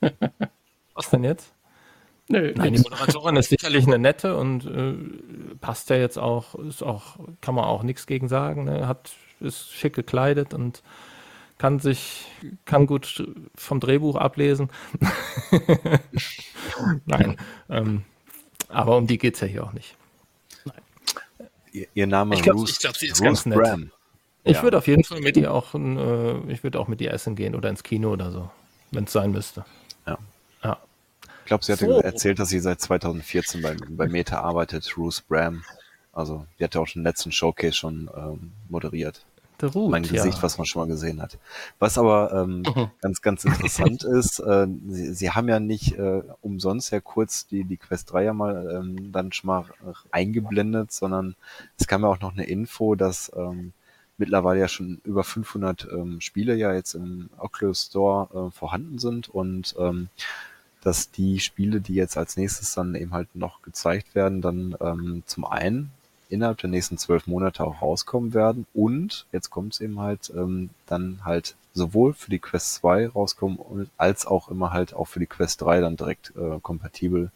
Was denn jetzt? Nö, Nein, die Moderatorin ist sicherlich eine nette und äh, passt ja jetzt auch, ist auch, kann man auch nichts gegen sagen. Ne? Hat ist schick gekleidet und kann sich, kann gut vom Drehbuch ablesen. Nein, ähm, aber um die geht es ja hier auch nicht. Ihr, ihr, Name ich glaube, glaub, sie ist ganz nett. Bram. Ich ja. würde auf jeden Fall mit ihr auch, äh, ich würde auch mit ihr essen gehen oder ins Kino oder so, wenn es sein müsste. Ja. ja. Ich glaube, sie hatte so. erzählt, dass sie seit 2014 bei, bei Meta arbeitet, Ruth Bram. Also, die hatte auch schon den letzten Showcase schon ähm, moderiert. Ruth, mein Gesicht, ja. was man schon mal gesehen hat. Was aber ähm, mhm. ganz, ganz interessant ist, äh, sie, sie haben ja nicht äh, umsonst ja kurz die, die Quest 3 ja mal ähm, dann schon mal eingeblendet, sondern es kam ja auch noch eine Info, dass ähm, mittlerweile ja schon über 500 ähm, Spiele ja jetzt im Oculus Store äh, vorhanden sind und ähm, dass die Spiele, die jetzt als nächstes dann eben halt noch gezeigt werden, dann ähm, zum einen innerhalb der nächsten zwölf Monate auch rauskommen werden und jetzt kommt es eben halt ähm, dann halt sowohl für die Quest 2 rauskommen als auch immer halt auch für die Quest 3 dann direkt äh, kompatibel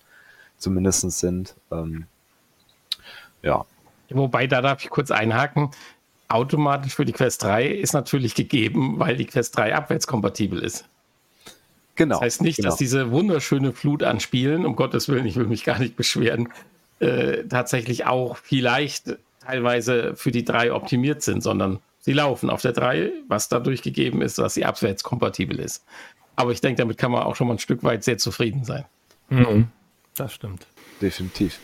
zumindestens sind. Ähm, ja. Wobei, da darf ich kurz einhaken. Automatisch für die Quest 3 ist natürlich gegeben, weil die Quest 3 abwärtskompatibel ist. Genau. Das heißt nicht, genau. dass diese wunderschöne Flut an Spielen, um Gottes Willen, ich will mich gar nicht beschweren, äh, tatsächlich auch vielleicht teilweise für die 3 optimiert sind, sondern sie laufen auf der 3, was dadurch gegeben ist, dass sie abwärtskompatibel ist. Aber ich denke, damit kann man auch schon mal ein Stück weit sehr zufrieden sein. Mhm. Das stimmt. Definitiv.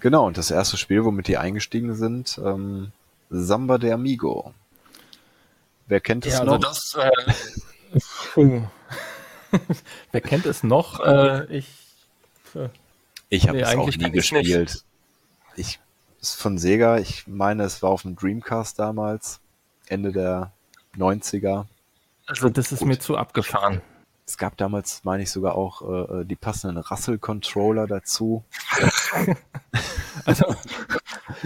Genau, und das erste Spiel, womit die eingestiegen sind, ähm, Samba de Amigo. Wer kennt es ja, also noch? Also das, äh, Wer kennt es noch? Äh, ich äh, ich habe nee, es auch nie gespielt. Ich ist von Sega. Ich meine, es war auf dem Dreamcast damals, Ende der 90er. Also das ist Gut. mir zu abgefahren. Es gab damals, meine ich, sogar auch äh, die passenden Russell-Controller dazu. Also,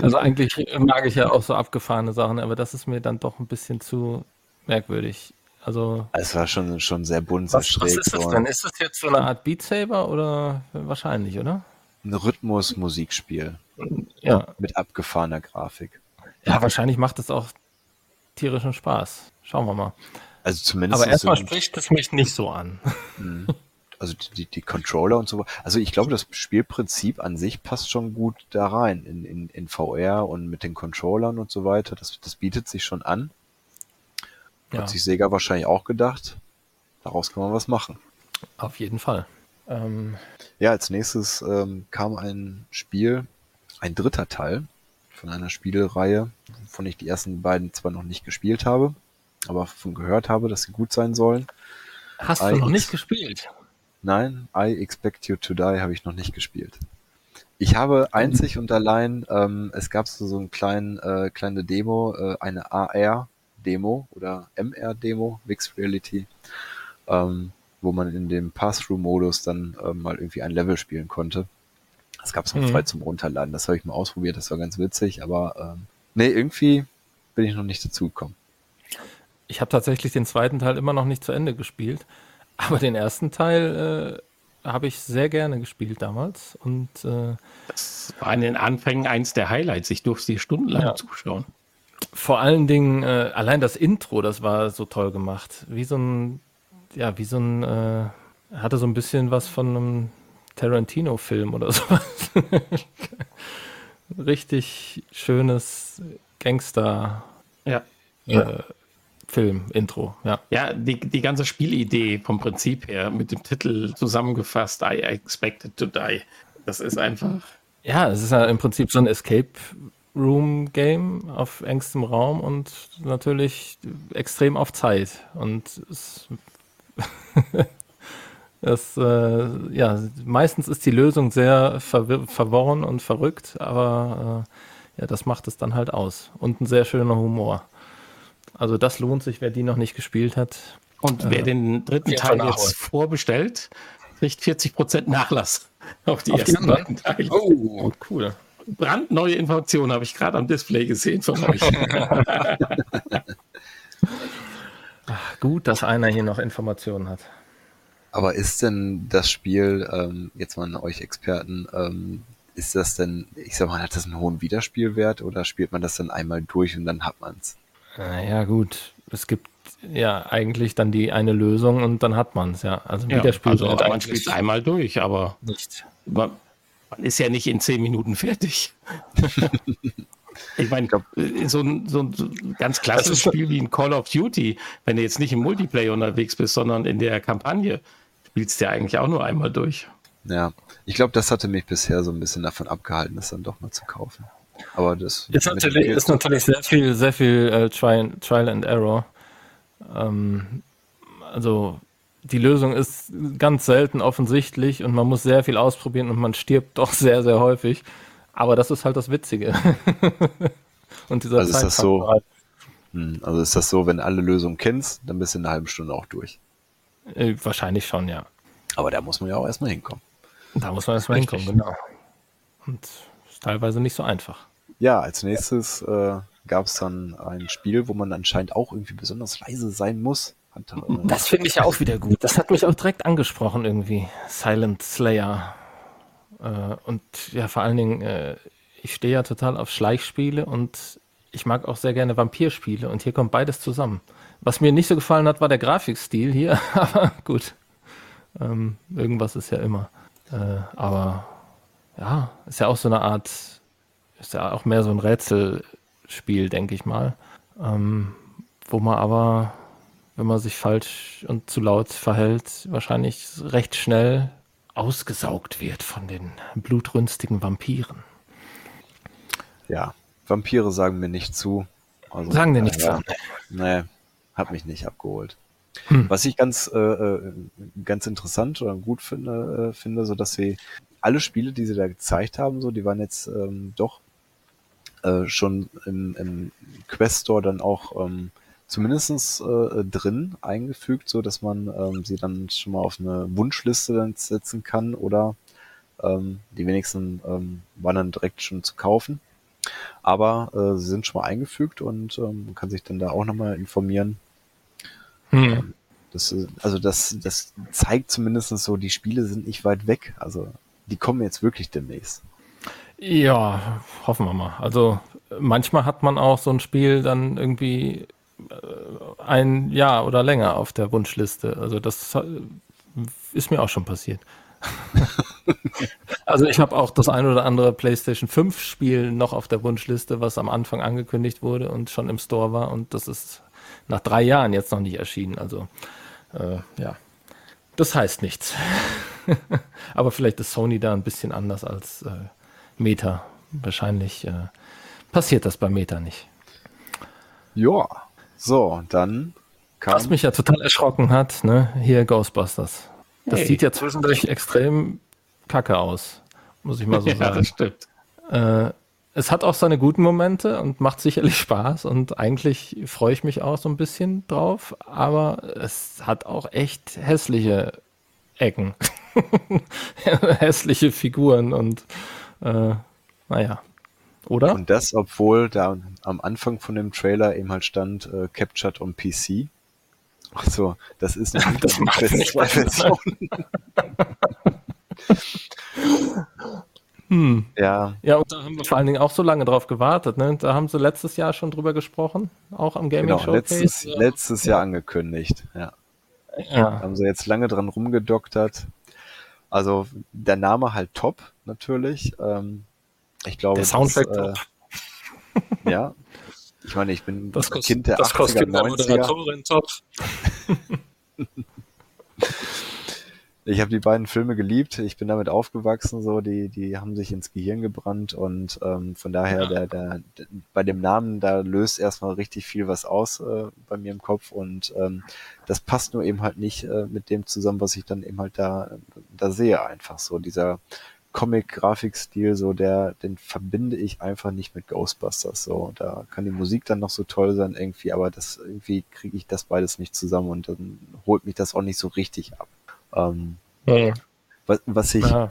also eigentlich mag ich ja auch so abgefahrene Sachen, aber das ist mir dann doch ein bisschen zu merkwürdig. Also es war schon, schon sehr bunt, was, schräg. Was ist das denn? Ist das jetzt so eine Art Beat Saber oder wahrscheinlich, oder? Ein Rhythmus-Musikspiel. Ja. Mit abgefahrener Grafik. Ja, wahrscheinlich macht es auch tierischen Spaß. Schauen wir mal. Also zumindest. Aber erstmal so spricht es mich nicht so an. Mhm. Also die, die, die Controller und so. Also ich glaube, das Spielprinzip an sich passt schon gut da rein in, in, in VR und mit den Controllern und so weiter. Das, das bietet sich schon an. Ja. Hat sich Sega wahrscheinlich auch gedacht. Daraus kann man was machen. Auf jeden Fall. Ähm, ja, als nächstes ähm, kam ein Spiel, ein dritter Teil von einer Spielreihe, wovon ich die ersten beiden zwar noch nicht gespielt habe, aber von gehört habe, dass sie gut sein sollen. Hast I du noch nicht gespielt? Nein, I Expect You to Die habe ich noch nicht gespielt. Ich habe einzig und allein, ähm, es gab so, so einen kleinen, äh, kleine Demo, äh, eine AR-Demo oder MR-Demo, Mixed Reality, ähm, wo man in dem Pass-Through-Modus dann äh, mal irgendwie ein Level spielen konnte. Das gab es noch mhm. frei zum Runterladen. Das habe ich mal ausprobiert, das war ganz witzig, aber ähm, nee, irgendwie bin ich noch nicht dazu gekommen. Ich habe tatsächlich den zweiten Teil immer noch nicht zu Ende gespielt, aber den ersten Teil äh, habe ich sehr gerne gespielt damals. Und äh, das war in den Anfängen eins der Highlights. Ich durfte sie stundenlang ja. zuschauen. Vor allen Dingen, äh, allein das Intro, das war so toll gemacht. Wie so ein, ja, wie so ein, äh, hatte so ein bisschen was von einem Tarantino-Film oder sowas. Richtig schönes Gangster. Ja. Äh, Film-Intro, ja. Ja, die, die ganze Spielidee vom Prinzip her mit dem Titel zusammengefasst, I expected to die. Das ist einfach. Ja, es ist ja im Prinzip so ein Escape Room Game auf engstem Raum und natürlich extrem auf Zeit. Und es, es äh, ja, meistens ist die Lösung sehr verworren und verrückt, aber äh, ja, das macht es dann halt aus. Und ein sehr schöner Humor. Also das lohnt sich, wer die noch nicht gespielt hat. Und wer äh, den dritten Teil jetzt vorbestellt, kriegt 40% Nachlass auf die auf ersten beiden Teile. Oh, cool. Brandneue Informationen habe ich gerade am Display gesehen von euch. Ach, gut, dass einer hier noch Informationen hat. Aber ist denn das Spiel, ähm, jetzt mal an euch Experten, ähm, ist das denn, ich sag mal, hat das einen hohen Wiederspielwert oder spielt man das dann einmal durch und dann hat man es? Naja, gut. Es gibt ja eigentlich dann die eine Lösung und dann hat man es, ja. Also, ja, also man spielt es einmal durch, aber nicht. Man, man, ist ja nicht in zehn Minuten fertig. ich meine, so ein, so ein ganz klassisches Spiel wie ein Call of Duty, wenn du jetzt nicht im Multiplayer unterwegs bist, sondern in der Kampagne, spielst du ja eigentlich auch nur einmal durch. Ja, ich glaube, das hatte mich bisher so ein bisschen davon abgehalten, das dann doch mal zu kaufen. Aber das ist natürlich, ist natürlich sehr viel, sehr viel äh, Trial, Trial and Error. Ähm, also die Lösung ist ganz selten offensichtlich und man muss sehr viel ausprobieren und man stirbt doch sehr, sehr häufig. Aber das ist halt das Witzige. und dieser also ist das so, hm, also ist das so, wenn alle Lösungen kennst, dann bist du in einer halben Stunde auch durch. Äh, wahrscheinlich schon, ja. Aber da muss man ja auch erstmal hinkommen. Da muss man erstmal hinkommen, genau. Und ist teilweise nicht so einfach. Ja, als nächstes äh, gab es dann ein Spiel, wo man anscheinend auch irgendwie besonders leise sein muss. Hat, äh, das finde ich ja auch wieder gut. Das hat mich auch direkt angesprochen irgendwie. Silent Slayer. Äh, und ja, vor allen Dingen, äh, ich stehe ja total auf Schleichspiele und ich mag auch sehr gerne Vampirspiele und hier kommt beides zusammen. Was mir nicht so gefallen hat, war der Grafikstil hier, aber gut. Ähm, irgendwas ist ja immer. Äh, aber ja, ist ja auch so eine Art ist ja auch mehr so ein Rätselspiel, denke ich mal. Ähm, wo man aber, wenn man sich falsch und zu laut verhält, wahrscheinlich recht schnell ausgesaugt wird von den blutrünstigen Vampiren. Ja, Vampire sagen mir nicht zu. Also, sagen dir nichts ja, zu. Nee, hat mich nicht abgeholt. Hm. Was ich ganz, äh, äh, ganz interessant oder gut finde, äh, finde, so dass sie alle Spiele, die sie da gezeigt haben, so, die waren jetzt ähm, doch äh, schon im, im Quest Store dann auch ähm, zumindest äh, drin eingefügt, so dass man ähm, sie dann schon mal auf eine Wunschliste dann setzen kann oder Ähm, die wenigsten ähm, waren dann direkt schon zu kaufen. Aber äh, sie sind schon mal eingefügt und ähm, man kann sich dann da auch nochmal informieren. Hm. Ähm, das, also das, das zeigt zumindest so, die Spiele sind nicht weit weg. Also die kommen jetzt wirklich demnächst. Ja, hoffen wir mal. Also manchmal hat man auch so ein Spiel dann irgendwie äh, ein Jahr oder länger auf der Wunschliste. Also das ist mir auch schon passiert. also ich habe auch das ein oder andere PlayStation 5 Spiel noch auf der Wunschliste, was am Anfang angekündigt wurde und schon im Store war und das ist nach drei Jahren jetzt noch nicht erschienen. Also äh, ja, das heißt nichts. Aber vielleicht ist Sony da ein bisschen anders als äh, Meta. Wahrscheinlich äh, passiert das bei Meta nicht. Ja, so, dann kam. Was mich ja total erschrocken hat, ne? Hier Ghostbusters. Das hey. sieht ja zwischendurch extrem kacke aus, muss ich mal so sagen. ja, das stimmt. Äh, es hat auch seine guten Momente und macht sicherlich Spaß und eigentlich freue ich mich auch so ein bisschen drauf, aber es hat auch echt hässliche Ecken. hässliche Figuren und äh, naja. Oder? Und das, obwohl da am Anfang von dem Trailer eben halt stand, äh, Captured on PC. Ach so, das ist noch nicht die Version. Hm. Ja. Ja, und da haben wir vor allen Dingen auch so lange drauf gewartet. Ne? Da haben sie letztes Jahr schon drüber gesprochen, auch am Gaming genau, Showcase. Letztes, ja. letztes Jahr angekündigt, ja. ja. Da haben sie jetzt lange dran rumgedoktert. Also der Name halt top, natürlich. Ähm, ich glaube, der Soundtrack das, äh, ja. Ich meine, ich bin das Kind der das 80er, 90er. Moderatorin top. ich habe die beiden Filme geliebt. Ich bin damit aufgewachsen, so die die haben sich ins Gehirn gebrannt und ähm, von daher ja. der, der, der bei dem Namen da löst erstmal richtig viel was aus äh, bei mir im Kopf und ähm, das passt nur eben halt nicht äh, mit dem zusammen, was ich dann eben halt da da sehe einfach so dieser Comic-Grafikstil, so der, den verbinde ich einfach nicht mit Ghostbusters. So, da kann die Musik dann noch so toll sein irgendwie, aber das irgendwie kriege ich das beides nicht zusammen und dann holt mich das auch nicht so richtig ab. Ähm, ja. was, was ich ja,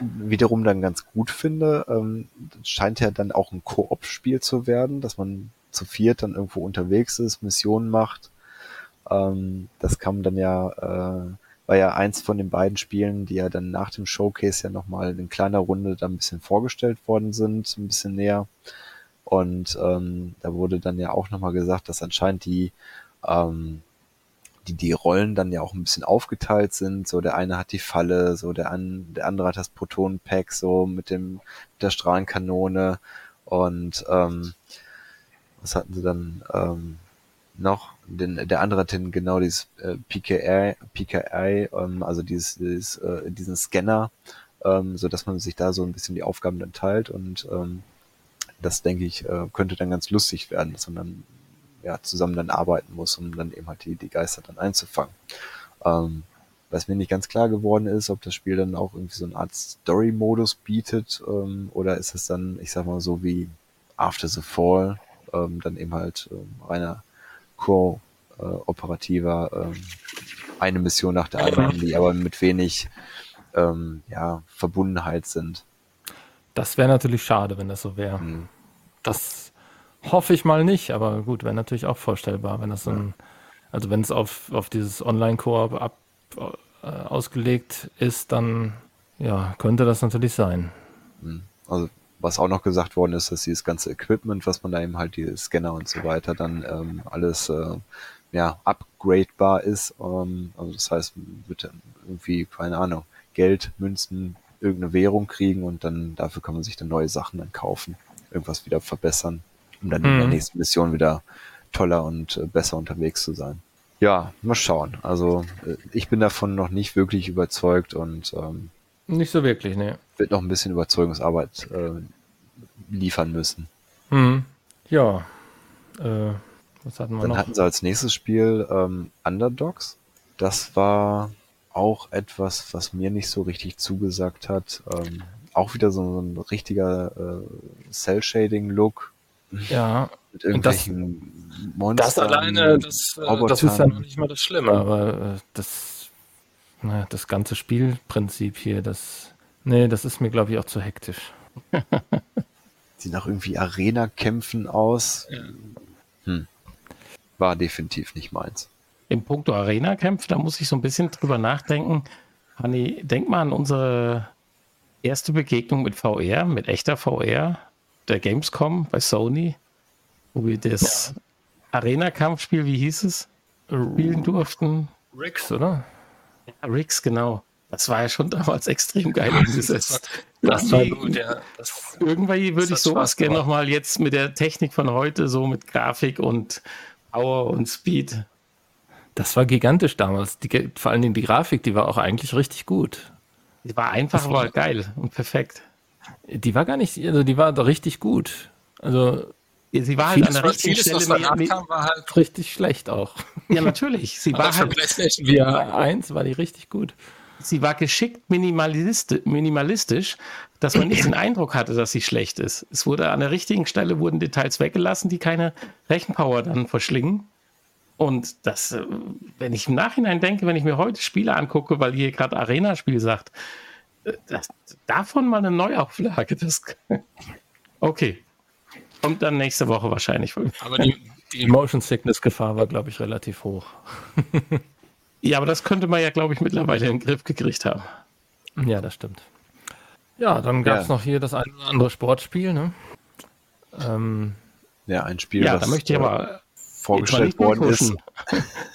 wiederum dann ganz gut finde, ähm, scheint ja dann auch ein Koop-Spiel zu werden, dass man zu viert dann irgendwo unterwegs ist, Missionen macht. Ähm, das kam dann ja, äh, war ja eins von den beiden Spielen, die ja dann nach dem Showcase ja nochmal in kleiner Runde da ein bisschen vorgestellt worden sind, ein bisschen näher. Und ähm, da wurde dann ja auch nochmal gesagt, dass anscheinend die ähm, die, die Rollen dann ja auch ein bisschen aufgeteilt sind. So der eine hat die Falle, so der, an, der andere hat das Protonenpack so mit dem mit der Strahlenkanone und ähm, was hatten sie dann ähm, noch? Den, der andere hat genau dieses äh, PKI, PKI ähm, also dieses, dieses äh, diesen Scanner, ähm, so dass man sich da so ein bisschen die Aufgaben dann teilt und ähm, das denke ich äh, könnte dann ganz lustig werden, dass man dann ja, zusammen dann arbeiten muss, um dann eben halt die, die Geister dann einzufangen. Ähm, was mir nicht ganz klar geworden ist, ob das Spiel dann auch irgendwie so eine Art Story-Modus bietet ähm, oder ist es dann, ich sag mal so wie After the Fall, ähm, dann eben halt ähm, reiner Core-operativer, äh, ähm, eine Mission nach der anderen, die aber mit wenig ähm, ja, Verbundenheit sind. Das wäre natürlich schade, wenn das so wäre. Hm. Das Hoffe ich mal nicht, aber gut, wäre natürlich auch vorstellbar, wenn das so ein, also wenn es auf, auf dieses Online-Koop ab, äh, ausgelegt ist, dann ja, könnte das natürlich sein. Hm. Also was auch noch gesagt worden ist, dass dieses ganze Equipment, was man da eben halt, die Scanner und so weiter, dann ähm, alles äh, ja, upgradebar ist. Ähm, also das heißt, wird irgendwie, keine Ahnung, Geld, Münzen, irgendeine Währung kriegen und dann dafür kann man sich dann neue Sachen dann kaufen, irgendwas wieder verbessern um dann mhm. in der mhm. nächsten Mission wieder toller und äh, besser unterwegs zu sein. Ja, mal schauen. Also äh, ich bin davon noch nicht wirklich überzeugt und ähm, nicht so wirklich, ne. Wird noch ein bisschen Überzeugungsarbeit äh, liefern müssen. Mhm. Ja. Äh, was hatten wir Dann noch? hatten sie als nächstes Spiel ähm, Underdogs. Das war auch etwas, was mir nicht so richtig zugesagt hat. Ähm, auch wieder so, so ein richtiger äh, Cell-Shading-Look ja. Mit irgendwelchen das, Monstern. Das alleine, das, äh, das ist ja noch nicht mal das Schlimme, aber äh, das, naja, das ganze Spielprinzip hier, das Nee, das ist mir, glaube ich, auch zu hektisch. Sieht nach irgendwie Arena-Kämpfen aus. Hm. War definitiv nicht meins. Im Punkto Arena-Kämpfe, da muss ich so ein bisschen drüber nachdenken. Hanni, denk mal an unsere erste Begegnung mit VR, mit echter VR, der Gamescom bei Sony, wo wir das ja. Arena-Kampfspiel, wie hieß es, spielen durften. Rix, oder? Ja, Rix, genau. Das war ja schon damals extrem geil umgesetzt. das, war, gut, ja. Das, Irgendwie würde ich sowas gerne nochmal jetzt mit der Technik von heute, so mit Grafik und Power und Speed. Das war gigantisch damals. Die, vor allem die Grafik, die war auch eigentlich richtig gut. Die war einfach, aber geil und perfekt. Die war gar nicht, also die war doch richtig gut. Also sie war halt an der richtigen vieles, Stelle. Was kam, war halt richtig schlecht auch. Ja, natürlich. Sie war halt. PlayStation VR 1 war die richtig gut. Sie war geschickt minimalistisch, dass man nicht den Eindruck hatte, dass sie schlecht ist. Es wurde an der richtigen Stelle wurden Details weggelassen, die keine Rechenpower dann verschlingen. Und das, äh, wenn ich im Nachhinein denke, wenn ich mir heute Spiele angucke, weil ihr gerade Arena-Spiel sagt, äh, das, davon mal eine Neuauflage, das. Okay. Kommt dann nächste Woche wahrscheinlich. Aber die, die Motion Sickness-Gefahr war, glaube ich, relativ hoch. ja, aber das könnte man ja, glaube ich, mittlerweile in den Griff gekriegt haben. Ja, das stimmt. Ja, dann gab es ja. noch hier das ein oder andere Sportspiel, ne? Ähm, ja, ein Spiel. Ja, da möchte ich aber vorgestellt worden ist.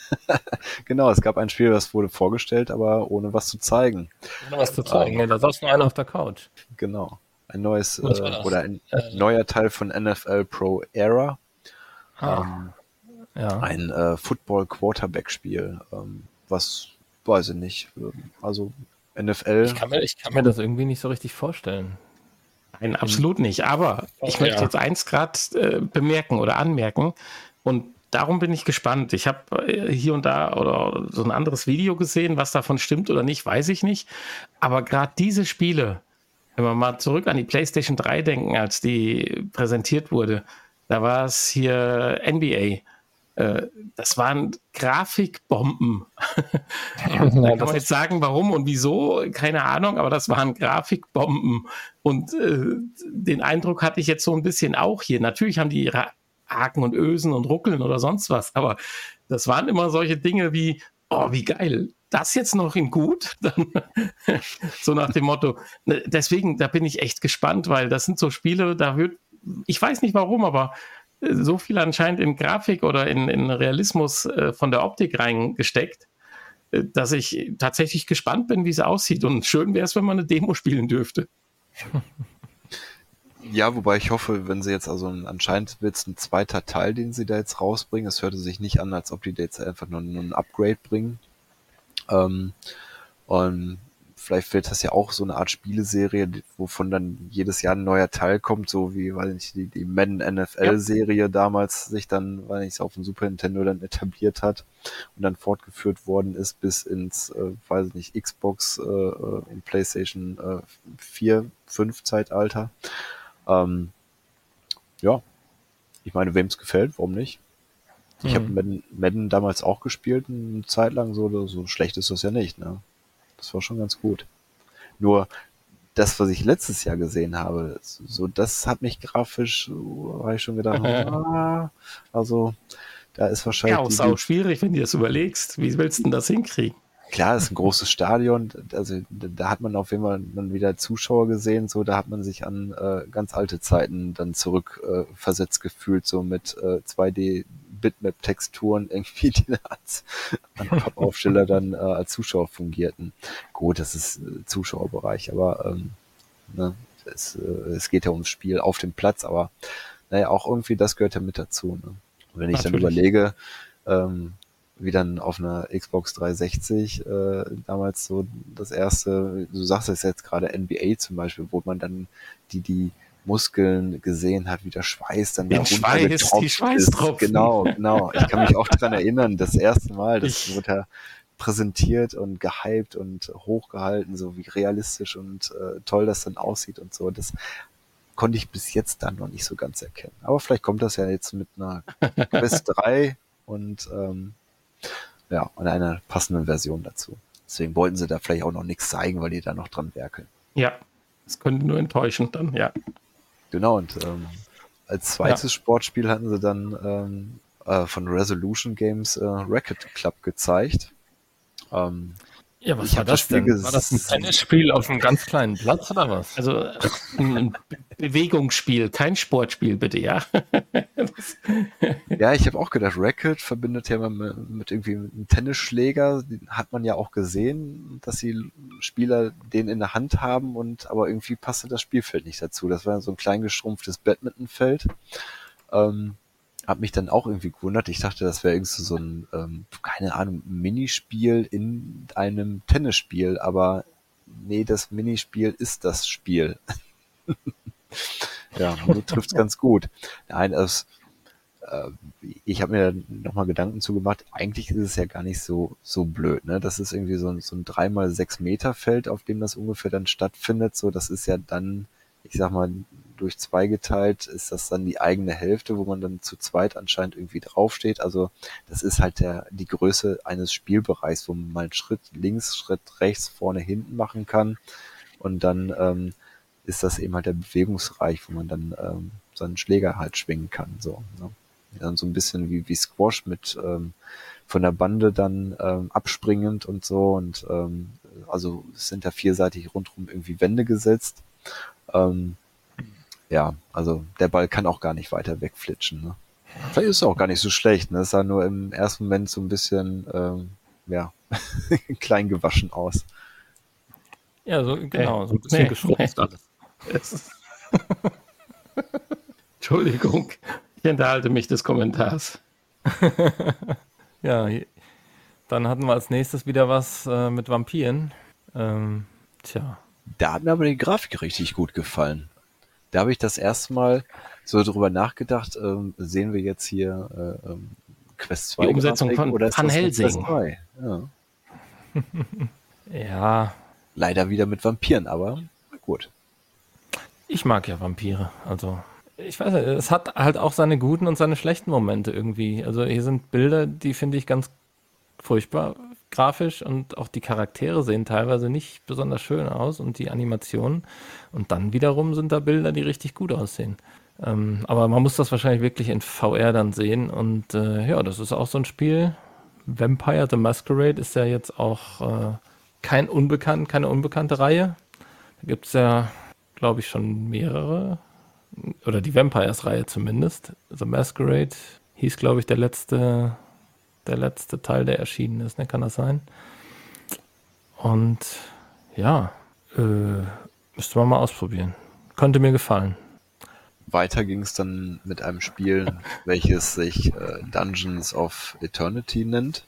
genau, es gab ein Spiel, das wurde vorgestellt, aber ohne was zu zeigen. Ohne was zu zeigen, ähm, da saß nur einer auf der Couch. Genau. Ein neues äh, oder ein äh, neuer Teil von NFL Pro Era. Ah, ähm, ja. Ein äh, Football Quarterback Spiel, ähm, was weiß ich nicht. Ähm, also NFL. Ich kann, mir, ich kann mir das irgendwie nicht so richtig vorstellen. Nein, absolut nicht. Aber ich ja. möchte jetzt eins gerade äh, bemerken oder anmerken. Und darum bin ich gespannt. Ich habe äh, hier und da oder so ein anderes Video gesehen, was davon stimmt oder nicht, weiß ich nicht. Aber gerade diese Spiele, wenn wir mal zurück an die PlayStation 3 denken, als die präsentiert wurde, da war es hier NBA. Äh, das waren Grafikbomben. da kann man jetzt sagen, warum und wieso, keine Ahnung, aber das waren Grafikbomben. Und äh, den Eindruck hatte ich jetzt so ein bisschen auch hier. Natürlich haben die ihre Haken und Ösen und Ruckeln oder sonst was. Aber das waren immer solche Dinge wie, oh, wie geil, das jetzt noch in gut, dann so nach dem Motto. Ne, deswegen, da bin ich echt gespannt, weil das sind so Spiele, da wird, ich weiß nicht warum, aber äh, so viel anscheinend in Grafik oder in, in Realismus äh, von der Optik reingesteckt, äh, dass ich tatsächlich gespannt bin, wie es aussieht. Und schön wäre es, wenn man eine Demo spielen dürfte. Ja, wobei ich hoffe, wenn sie jetzt also anscheinend wird es ein zweiter Teil, den sie da jetzt rausbringen. Es hörte sich nicht an, als ob die jetzt einfach nur, nur ein Upgrade bringen. Ähm, und vielleicht wird das ja auch so eine Art Spieleserie, wovon dann jedes Jahr ein neuer Teil kommt, so wie, weil nicht die, die Madden NFL-Serie ja. damals sich dann, weil nicht auf dem Super Nintendo dann etabliert hat und dann fortgeführt worden ist bis ins, äh, weiß nicht, Xbox äh, äh und PlayStation äh, 4, 5 Zeitalter. Ähm, ja, ich meine, wem es gefällt, warum nicht? Ich mhm. habe Madden, Madden damals auch gespielt, eine Zeit lang, so, so schlecht ist das ja nicht, ne? Das war schon ganz gut. Nur das, was ich letztes Jahr gesehen habe, so das hat mich grafisch, so, habe ich schon gedacht, ah, also da ist wahrscheinlich. Ja, ist auch schwierig, wenn du das überlegst. Wie willst du denn das hinkriegen? klar, es ist ein großes Stadion, also da hat man auf jeden Fall dann wieder Zuschauer gesehen, so da hat man sich an äh, ganz alte Zeiten dann zurück äh, gefühlt, so mit äh, 2D Bitmap-Texturen irgendwie, die als an Pappaufsteller dann äh, als Zuschauer fungierten. Gut, das ist äh, Zuschauerbereich, aber ähm, ne, es, äh, es geht ja ums Spiel auf dem Platz, aber naja, auch irgendwie das gehört ja mit dazu. Ne? Wenn ich Natürlich. dann überlege, ähm, wie dann auf einer Xbox 360 äh, damals so das erste, du sagst es jetzt gerade NBA zum Beispiel, wo man dann die, die Muskeln gesehen hat, wie der Schweiß dann Den da Schweiß, die Schweißtropfen. Genau, genau. Ich kann mich auch dran erinnern, das erste Mal, das ich, wurde ja präsentiert und gehypt und hochgehalten, so wie realistisch und äh, toll das dann aussieht und so. Das konnte ich bis jetzt dann noch nicht so ganz erkennen. Aber vielleicht kommt das ja jetzt mit einer Quest 3 und ähm, ja, und einer passenden Version dazu. Deswegen wollten sie da vielleicht auch noch nichts zeigen, weil die da noch dran werkeln. Ja, es könnte nur enttäuschen dann, ja. Genau, und ähm, als zweites ja. Sportspiel hatten sie dann ähm, äh, von Resolution Games äh, Racket Club gezeigt. Ähm, ja, was ich war das denn? War das ein Tennisspiel auf einem ganz kleinen Platz oder was? Also ein Bewegungsspiel, kein Sportspiel, bitte, ja. ja, ich habe auch gedacht, Racket verbindet ja mit, mit irgendwie einem Tennisschläger. Den hat man ja auch gesehen, dass die Spieler den in der Hand haben und aber irgendwie passte das Spielfeld nicht dazu. Das war so ein klein geschrumpftes Badmintonfeld. Ähm, habe mich dann auch irgendwie gewundert. Ich dachte, das wäre irgendwie so ein, ähm, keine Ahnung, Minispiel in einem Tennisspiel, aber nee, das Minispiel ist das Spiel. ja, du trifft ganz gut. Nein, es, äh, ich habe mir nochmal Gedanken zugemacht, eigentlich ist es ja gar nicht so, so blöd, ne? Das ist irgendwie so, so ein 3x6 Meter Feld, auf dem das ungefähr dann stattfindet. So, das ist ja dann, ich sag mal, durch zwei geteilt ist das dann die eigene Hälfte, wo man dann zu zweit anscheinend irgendwie draufsteht. Also das ist halt der, die Größe eines Spielbereichs, wo man mal einen Schritt links, Schritt rechts, vorne, hinten machen kann. Und dann ähm, ist das eben halt der Bewegungsreich, wo man dann ähm, seinen Schläger halt schwingen kann. So, ne? Dann so ein bisschen wie, wie Squash mit ähm, von der Bande dann ähm, abspringend und so. Und ähm, also es sind ja vierseitig rundherum irgendwie Wände gesetzt. Ähm, ja, also der Ball kann auch gar nicht weiter wegflitschen. Ne? Vielleicht ist es auch gar nicht so schlecht. Ne? Es sah nur im ersten Moment so ein bisschen, ähm, ja, klein gewaschen aus. Ja, so, genau, so ein bisschen nee, geschrumpft alles. Entschuldigung, ich enthalte mich des Kommentars. ja, dann hatten wir als nächstes wieder was äh, mit Vampiren. Ähm, tja. Da hat mir aber die Grafik richtig gut gefallen da habe ich das erste Mal so drüber nachgedacht, ähm, sehen wir jetzt hier äh, ähm, Quest 2 Die Umsetzung Grafik, von oder Van Helsing. Ja. ja. Leider wieder mit Vampiren, aber gut. Ich mag ja Vampire, also ich weiß nicht, es hat halt auch seine guten und seine schlechten Momente irgendwie. Also hier sind Bilder, die finde ich ganz furchtbar grafisch und auch die Charaktere sehen teilweise nicht besonders schön aus und die Animationen. Und dann wiederum sind da Bilder, die richtig gut aussehen. Ähm, aber man muss das wahrscheinlich wirklich in VR dann sehen. Und äh, ja, das ist auch so ein Spiel. Vampire the Masquerade ist ja jetzt auch äh, kein unbekannt, keine unbekannte Reihe. Da gibt es ja, glaube ich, schon mehrere. Oder die Vampires-Reihe zumindest. The Masquerade hieß, glaube ich, der letzte der letzte Teil, der erschienen ist, ne? Kann das sein? Und ja, äh, müsste man mal ausprobieren. Könnte mir gefallen. Weiter ging es dann mit einem Spiel, welches sich äh, Dungeons of Eternity nennt.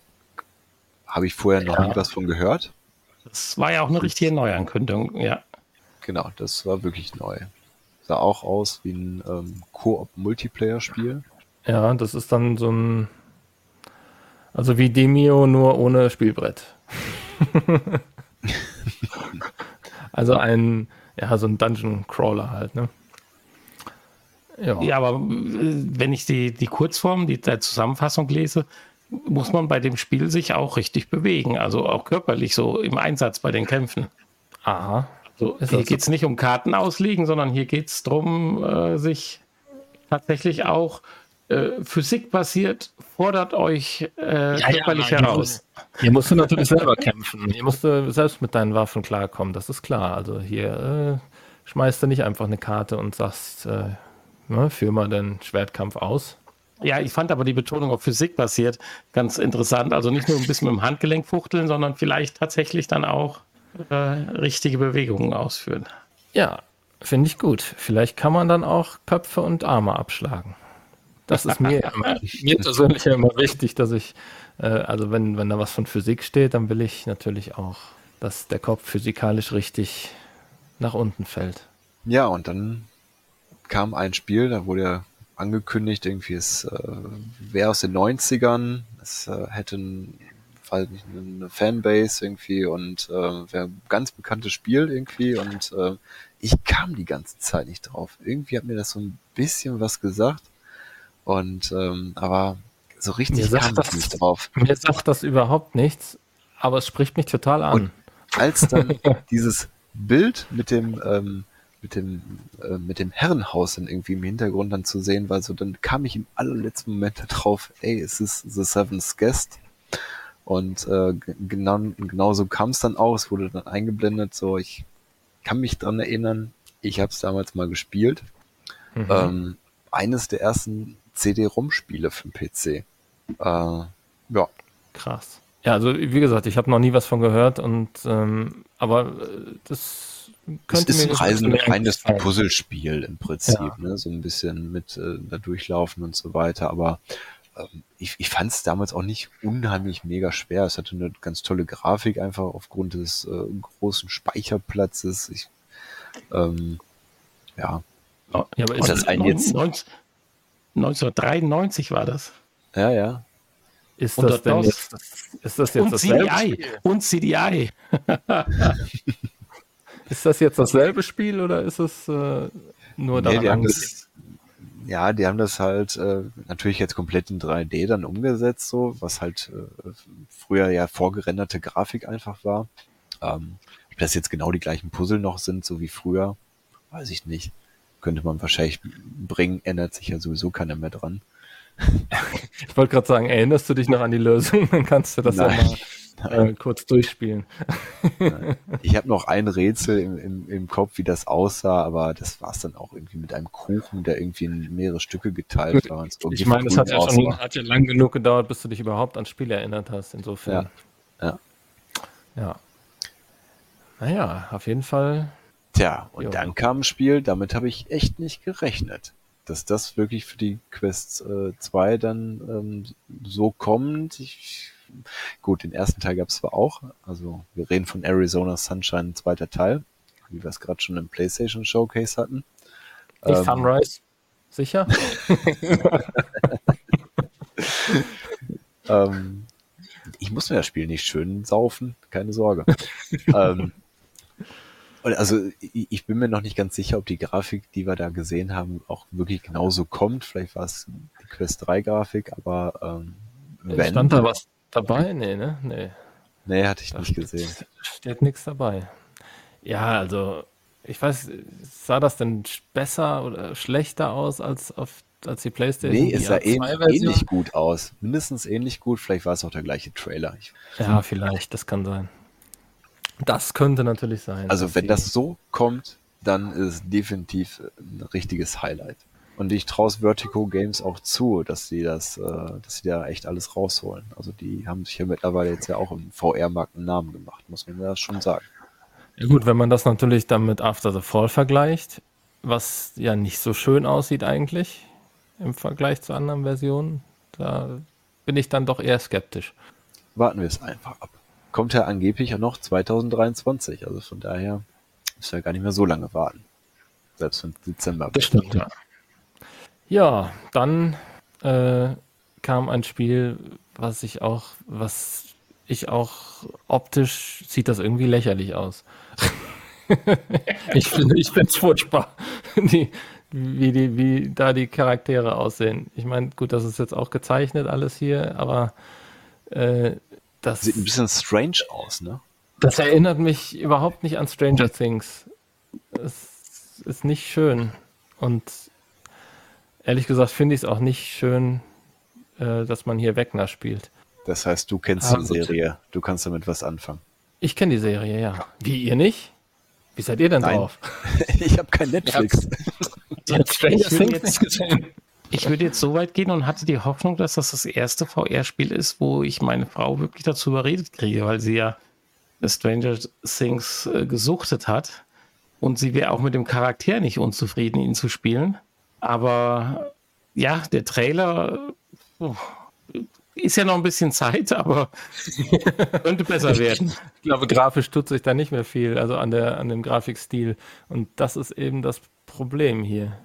Habe ich vorher noch ja. nie was von gehört. Das war ja auch eine richtige Neuankündigung, ja. Genau, das war wirklich neu. Sah auch aus wie ein ähm, Koop-Multiplayer-Spiel. Ja, das ist dann so ein also wie Demio, nur ohne Spielbrett. also ein, ja, so ein Dungeon Crawler halt, ne? Ja. ja, aber äh, wenn ich die, die Kurzform, die der Zusammenfassung lese, muss man bei dem Spiel sich auch richtig bewegen, also auch körperlich so im Einsatz bei den Kämpfen. Aha. So, hier geht es nicht um Karten auslegen, sondern hier geht es darum, äh, sich tatsächlich auch äh, Physik basiert, fordert euch äh, ja, körperlich ja, heraus. Hier musst du natürlich selber kämpfen. Hier musst du selbst mit deinen Waffen klarkommen, das ist klar. Also hier äh, schmeißt du nicht einfach eine Karte und sagst, äh, ne, führ mal den Schwertkampf aus. Ja, ich fand aber die Betonung auf Physik basiert ganz interessant. Also nicht nur ein bisschen mit dem Handgelenk fuchteln, sondern vielleicht tatsächlich dann auch äh, richtige Bewegungen ausführen. Ja, finde ich gut. Vielleicht kann man dann auch Köpfe und Arme abschlagen. Das ist mir, mir persönlich ja immer wichtig, dass ich, äh, also wenn, wenn da was von Physik steht, dann will ich natürlich auch, dass der Kopf physikalisch richtig nach unten fällt. Ja, und dann kam ein Spiel, da wurde ja angekündigt, irgendwie es äh, wäre aus den 90ern, es äh, hätte ein, eine Fanbase irgendwie und äh, wäre ein ganz bekanntes Spiel irgendwie und äh, ich kam die ganze Zeit nicht drauf. Irgendwie hat mir das so ein bisschen was gesagt und ähm, aber so richtig mir kam das, nicht drauf. Mir sagt das überhaupt nichts, aber es spricht mich total an. Und als dann dieses Bild mit dem ähm, mit dem äh, mit dem Herrenhaus dann irgendwie im Hintergrund dann zu sehen war, so dann kam ich im allerletzten Moment darauf, ey, es ist The Seventh Guest. Und äh, genau, genau so kam es dann auch, es wurde dann eingeblendet, so ich kann mich dran erinnern, ich habe es damals mal gespielt. Mhm. Ähm, eines der ersten CD-ROM-Spiele für den PC. Äh, ja. Krass. Ja, also wie gesagt, ich habe noch nie was von gehört und ähm, aber äh, das könnte es ist ein Reisen, reines Puzzlespiel im Prinzip, ja. ne? so ein bisschen mit äh, da durchlaufen und so weiter, aber ähm, ich, ich fand es damals auch nicht unheimlich mega schwer. Es hatte eine ganz tolle Grafik einfach aufgrund des äh, großen Speicherplatzes. Ich, ähm, ja. Ja, aber ist das ein jetzt 1993 war das. Ja, ja. Ist das denn jetzt, ist das jetzt und CDI Spiel? und CDI. ist das jetzt dasselbe Spiel oder ist es äh, nur nee, daran das, Ja, die haben das halt äh, natürlich jetzt komplett in 3D dann umgesetzt, so was halt äh, früher ja vorgerenderte Grafik einfach war. Ähm, ob das jetzt genau die gleichen Puzzle noch sind, so wie früher, weiß ich nicht. Könnte man wahrscheinlich bringen, ändert sich ja sowieso keiner mehr dran. Ich wollte gerade sagen, erinnerst du dich noch an die Lösung? Dann kannst du das Nein. ja mal äh, kurz durchspielen. Nein. Ich habe noch ein Rätsel im, im, im, Kopf, wie das aussah, aber das war es dann auch irgendwie mit einem Kuchen, der irgendwie in mehrere Stücke geteilt war. ich meine, es hat ja schon hat ja lang genug gedauert, bis du dich überhaupt ans Spiel erinnert hast, insofern. Ja. Ja. ja. Naja, auf jeden Fall. Tja, und jo. dann kam ein Spiel, damit habe ich echt nicht gerechnet dass das wirklich für die Quest 2 äh, dann ähm, so kommt. Ich, gut, den ersten Teil gab es zwar auch, also wir reden von Arizona Sunshine, zweiter Teil, wie wir es gerade schon im PlayStation Showcase hatten. Nicht ähm, Sunrise, sicher? ähm, ich muss mir das Spiel nicht schön saufen, keine Sorge. ähm, also ich bin mir noch nicht ganz sicher, ob die Grafik, die wir da gesehen haben, auch wirklich genauso kommt. Vielleicht war es die Quest 3 Grafik, aber ähm, wenn. Stand da was dabei? Nee, ne? Nee. Nee, hatte ich da nicht gesehen. Steht nichts dabei. Ja, also ich weiß, sah das denn besser oder schlechter aus als auf als die PlayStation? Nee, es sah ähnlich gut aus. Mindestens ähnlich gut. Vielleicht war es auch der gleiche Trailer. Ich ja, vielleicht, das kann sein. Das könnte natürlich sein. Also wenn das so kommt, dann ist es definitiv ein richtiges Highlight. Und ich traue Vertigo Games auch zu, dass sie das, äh, dass sie da echt alles rausholen. Also die haben sich ja mittlerweile jetzt ja auch im VR-Markt einen Namen gemacht, muss man ja schon sagen. Ja gut, wenn man das natürlich dann mit After the Fall vergleicht, was ja nicht so schön aussieht eigentlich im Vergleich zu anderen Versionen, da bin ich dann doch eher skeptisch. Warten wir es einfach ab kommt ja angeblich noch 2023. Also von daher ist ja gar nicht mehr so lange warten. Selbst wenn Dezember. Das stimmt, ja. Ja, dann äh, kam ein Spiel, was ich auch, was ich auch optisch sieht das irgendwie lächerlich aus. ich finde ich finde es furchtbar, die, wie, die, wie da die Charaktere aussehen. Ich meine, gut, das ist jetzt auch gezeichnet alles hier, aber äh, das sieht ein bisschen strange aus, ne? Das erinnert mich überhaupt nicht an Stranger Things. Es ist nicht schön. Und ehrlich gesagt finde ich es auch nicht schön, äh, dass man hier Wegner spielt. Das heißt, du kennst Aber die Serie. Du kannst damit was anfangen. Ich kenne die Serie, ja. Wie ihr nicht? Wie seid ihr denn Nein. drauf? ich habe kein Netflix. Ich habe Stranger Things nicht gesehen. Ich würde jetzt so weit gehen und hatte die Hoffnung, dass das das erste VR-Spiel ist, wo ich meine Frau wirklich dazu überredet kriege, weil sie ja Stranger Things äh, gesuchtet hat. Und sie wäre auch mit dem Charakter nicht unzufrieden, ihn zu spielen. Aber ja, der Trailer oh, ist ja noch ein bisschen Zeit, aber könnte besser werden. Ich glaube, grafisch tut sich da nicht mehr viel, also an, der, an dem Grafikstil. Und das ist eben das Problem hier.